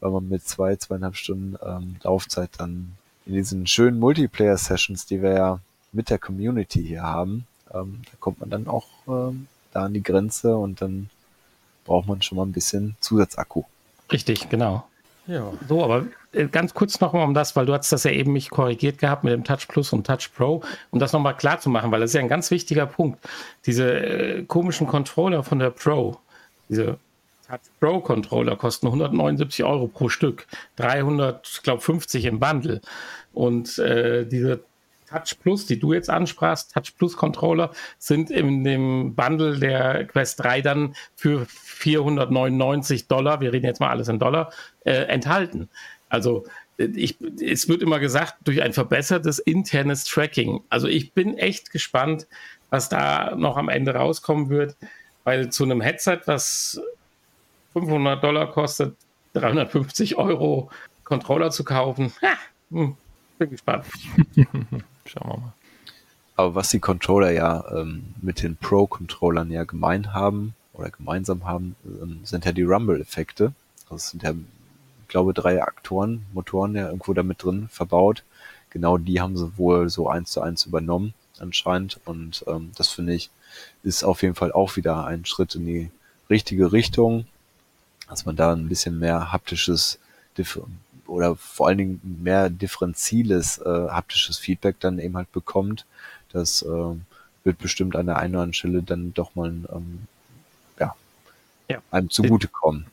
weil man mit zwei, zweieinhalb Stunden ähm, Laufzeit dann in diesen schönen Multiplayer-Sessions, die wir ja mit der Community hier haben, ähm, da kommt man dann auch ähm, da an die Grenze und dann braucht man schon mal ein bisschen Zusatzakku. Richtig, genau. Ja. So, aber äh, ganz kurz nochmal um das, weil du hast das ja eben mich korrigiert gehabt mit dem Touch Plus und Touch Pro, um das nochmal klar zu machen, weil das ist ja ein ganz wichtiger Punkt. Diese äh, komischen Controller von der Pro, diese Touch Pro Controller kosten 179 Euro pro Stück, 300, glaube 50 im Bundle. Und äh, diese Touch Plus, die du jetzt ansprachst, Touch Plus Controller, sind in dem Bundle der Quest 3 dann für 499 Dollar, wir reden jetzt mal alles in Dollar, äh, enthalten. Also äh, ich, es wird immer gesagt, durch ein verbessertes internes Tracking. Also ich bin echt gespannt, was da noch am Ende rauskommen wird, weil zu einem Headset, was 500 Dollar kostet, 350 Euro Controller zu kaufen, ha, hm, bin gespannt. Schauen wir mal. Aber was die Controller ja ähm, mit den Pro-Controllern ja gemein haben oder gemeinsam haben, ähm, sind ja die Rumble-Effekte. Das sind ja, ich glaube, drei Aktoren, Motoren ja irgendwo damit drin verbaut. Genau die haben sie wohl so eins zu eins übernommen anscheinend. Und ähm, das finde ich ist auf jeden Fall auch wieder ein Schritt in die richtige Richtung, dass man da ein bisschen mehr haptisches oder vor allen Dingen mehr differenziles äh, haptisches Feedback dann eben halt bekommt. Das äh, wird bestimmt an der einen oder anderen Stelle dann doch mal ähm, ja, ja, einem zugutekommen.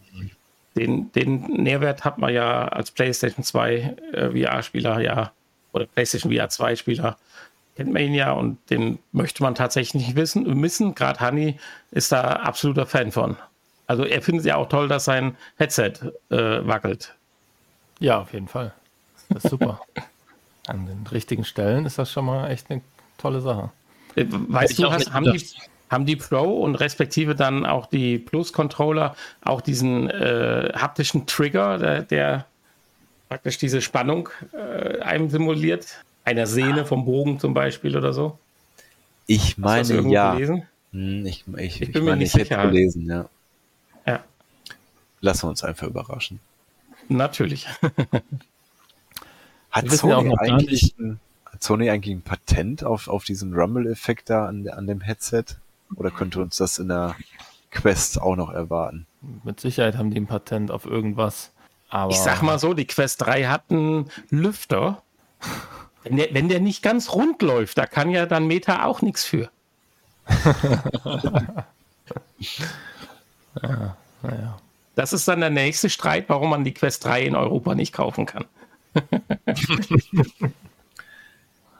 Den, den Nährwert hat man ja als PlayStation 2 äh, VR-Spieler ja oder PlayStation VR 2-Spieler kennt man ihn ja und den möchte man tatsächlich nicht wissen, missen. Gerade Hanni ist da absoluter Fan von. Also er findet ja auch toll, dass sein Headset äh, wackelt. Ja, auf jeden Fall. Das ist super. An den richtigen Stellen ist das schon mal echt eine tolle Sache. Äh, weißt du, hast, haben, die, haben die Pro und respektive dann auch die Plus-Controller auch diesen äh, haptischen Trigger, der, der, praktisch diese Spannung äh, einem simuliert? Einer Sehne vom Bogen zum Beispiel oder so? Ich meine, ja. Hm, ich, ich, ich, bin mir meine, nicht sicher. Gelesen, ja. ja. Lassen wir uns einfach überraschen. Natürlich. Hat Sony, ja eigentlich ein, hat Sony eigentlich ein Patent auf, auf diesen Rumble-Effekt da an, an dem Headset? Oder könnte uns das in der Quest auch noch erwarten? Mit Sicherheit haben die ein Patent auf irgendwas. Aber ich sag mal so, die Quest 3 hat einen Lüfter. Wenn der, wenn der nicht ganz rund läuft, da kann ja dann Meta auch nichts für. ja, naja. Das ist dann der nächste Streit, warum man die Quest 3 in Europa nicht kaufen kann.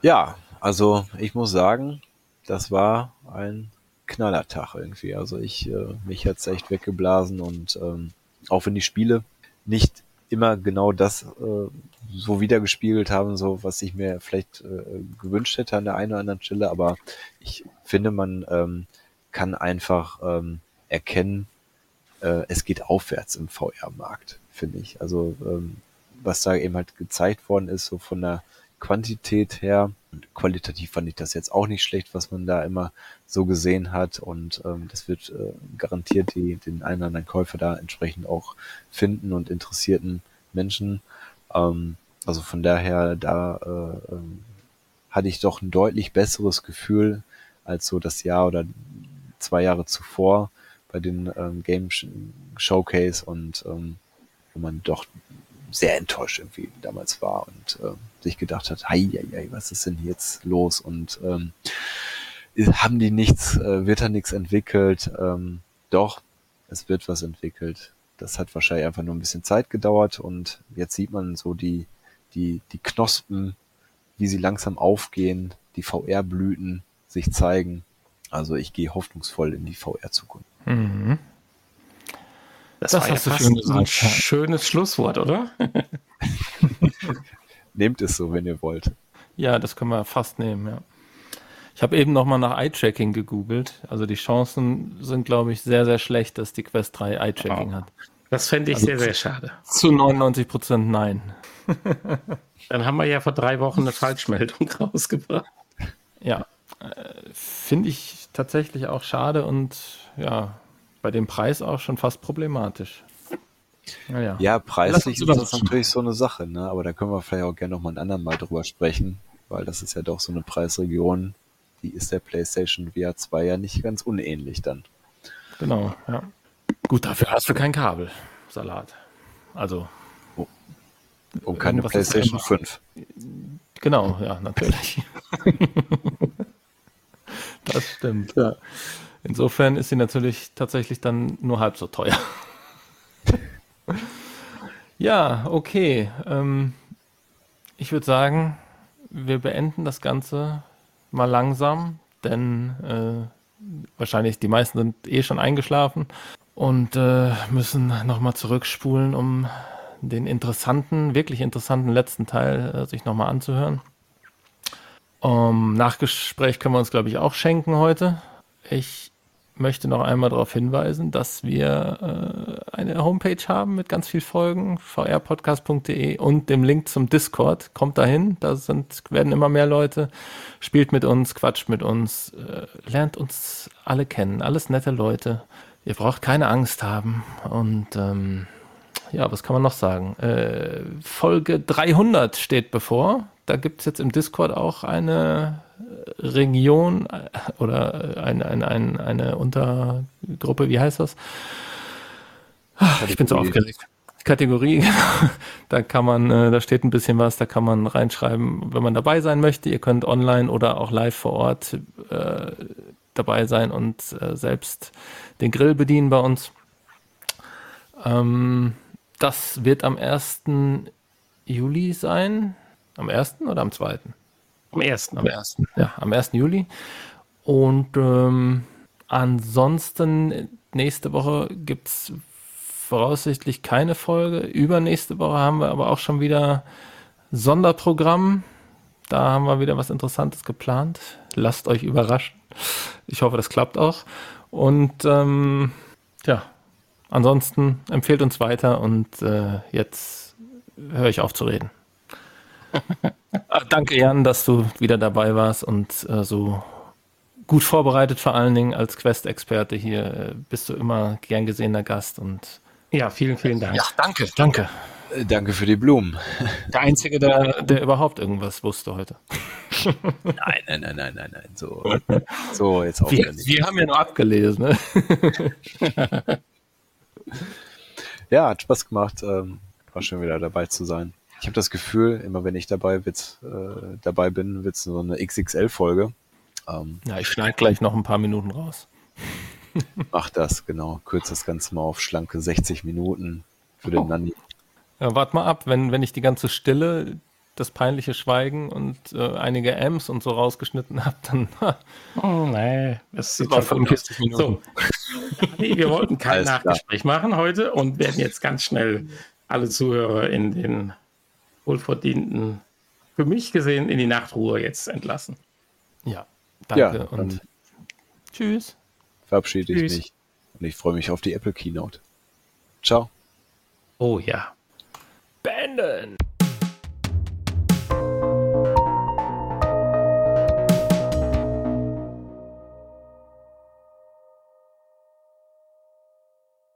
ja, also ich muss sagen, das war ein Knallertag irgendwie. Also ich, äh, mich hat's echt weggeblasen und ähm, auch wenn die Spiele nicht immer genau das äh, so wiedergespiegelt haben, so was ich mir vielleicht äh, gewünscht hätte an der einen oder anderen Stelle, aber ich finde, man ähm, kann einfach ähm, erkennen, äh, es geht aufwärts im VR-Markt, finde ich. Also ähm, was da eben halt gezeigt worden ist, so von der Quantität her. Und qualitativ fand ich das jetzt auch nicht schlecht, was man da immer so gesehen hat. Und ähm, das wird äh, garantiert die, den einen oder anderen Käufer da entsprechend auch finden und interessierten Menschen. Ähm, also von daher, da äh, ähm, hatte ich doch ein deutlich besseres Gefühl als so das Jahr oder zwei Jahre zuvor bei den ähm, Game Showcase und ähm, wo man doch sehr enttäuscht irgendwie damals war und äh, sich gedacht hat, hei, hei, hei, was ist denn jetzt los? Und ähm, haben die nichts, äh, wird da nichts entwickelt? Ähm, doch, es wird was entwickelt. Das hat wahrscheinlich einfach nur ein bisschen Zeit gedauert und jetzt sieht man so die, die, die Knospen, wie sie langsam aufgehen, die VR-Blüten sich zeigen. Also ich gehe hoffnungsvoll in die VR-Zukunft. Mhm. Das, das war hast ja fast schön ein schönes Schlusswort, oder? Nehmt es so, wenn ihr wollt. Ja, das können wir fast nehmen, ja. Ich habe eben nochmal nach Eye-Tracking gegoogelt. Also die Chancen sind, glaube ich, sehr, sehr schlecht, dass die Quest 3 Eye-Tracking oh. hat. Das fände ich also sehr, sehr schade. Zu 99 Prozent nein. Dann haben wir ja vor drei Wochen eine Falschmeldung rausgebracht. Ja, äh, finde ich tatsächlich auch schade und ja, bei dem Preis auch schon fast problematisch. Naja. Ja, preislich ist das natürlich so eine Sache, ne? aber da können wir vielleicht auch gerne noch mal ein andermal drüber sprechen, weil das ist ja doch so eine Preisregion, die ist der PlayStation VR 2 ja nicht ganz unähnlich dann. Genau, ja. Gut, dafür hast du kein Kabel, Salat. Also. Oh. Und keine PlayStation 5. Genau, ja, natürlich. das stimmt, ja. Insofern ist sie natürlich tatsächlich dann nur halb so teuer. ja, okay. Ähm, ich würde sagen, wir beenden das Ganze mal langsam, denn äh, wahrscheinlich die meisten sind eh schon eingeschlafen und äh, müssen nochmal zurückspulen, um den interessanten, wirklich interessanten letzten Teil äh, sich nochmal anzuhören. Um, Nachgespräch können wir uns, glaube ich, auch schenken heute. Ich möchte noch einmal darauf hinweisen, dass wir äh, eine Homepage haben mit ganz vielen Folgen, vrpodcast.de und dem Link zum Discord. Kommt dahin, da sind, werden immer mehr Leute, spielt mit uns, quatscht mit uns, äh, lernt uns alle kennen, alles nette Leute. Ihr braucht keine Angst haben und ähm, ja, was kann man noch sagen? Äh, Folge 300 steht bevor. Da gibt es jetzt im Discord auch eine Region äh, oder ein, ein, ein, eine Untergruppe, wie heißt das? Kategorie. Ich bin so aufgeregt. Kategorie, da kann man, äh, da steht ein bisschen was, da kann man reinschreiben, wenn man dabei sein möchte. Ihr könnt online oder auch live vor Ort äh, dabei sein und äh, selbst den Grill bedienen bei uns. Ähm, das wird am 1. Juli sein. Am 1. oder am 2.? Am 1. Am 1. Ja, am 1. Juli. Und ähm, ansonsten nächste Woche gibt es voraussichtlich keine Folge. Übernächste Woche haben wir aber auch schon wieder Sonderprogramm. Da haben wir wieder was Interessantes geplant. Lasst euch überraschen. Ich hoffe, das klappt auch. Und ähm, ja, ansonsten empfehlt uns weiter und äh, jetzt höre ich auf zu reden. Ah, danke, Jan, dass du wieder dabei warst und äh, so gut vorbereitet, vor allen Dingen als Quest-Experte hier. Äh, bist du immer gern gesehener Gast und ja, vielen, vielen Dank. Ja, danke, danke. Äh, danke für die Blumen. Der Einzige, der, der überhaupt irgendwas wusste heute. Nein, nein, nein, nein, nein, nein. So, so jetzt auch wir, Wir haben ja nur abgelesen. Ne? ja, hat Spaß gemacht. Ähm, war schön wieder dabei zu sein. Ich habe das Gefühl, immer wenn ich dabei, wird, äh, dabei bin, wird es so eine XXL-Folge. Ähm, ja, ich schneide gleich noch ein paar Minuten raus. Mach das, genau. Kürze das Ganze mal auf schlanke 60 Minuten für den oh. Nanni. Ja, wart mal ab, wenn, wenn ich die ganze Stille, das peinliche Schweigen und äh, einige M's und so rausgeschnitten habe, dann. oh nee, das sieht schon 45 Minuten. So. nee, wir wollten kein Alles Nachgespräch klar. machen heute und werden jetzt ganz schnell alle Zuhörer in den wohlverdienten, für mich gesehen, in die Nachtruhe jetzt entlassen. Ja, danke ja, und tschüss. Verabschiede tschüss. ich mich und ich freue mich auf die Apple Keynote. Ciao. Oh ja. Beenden.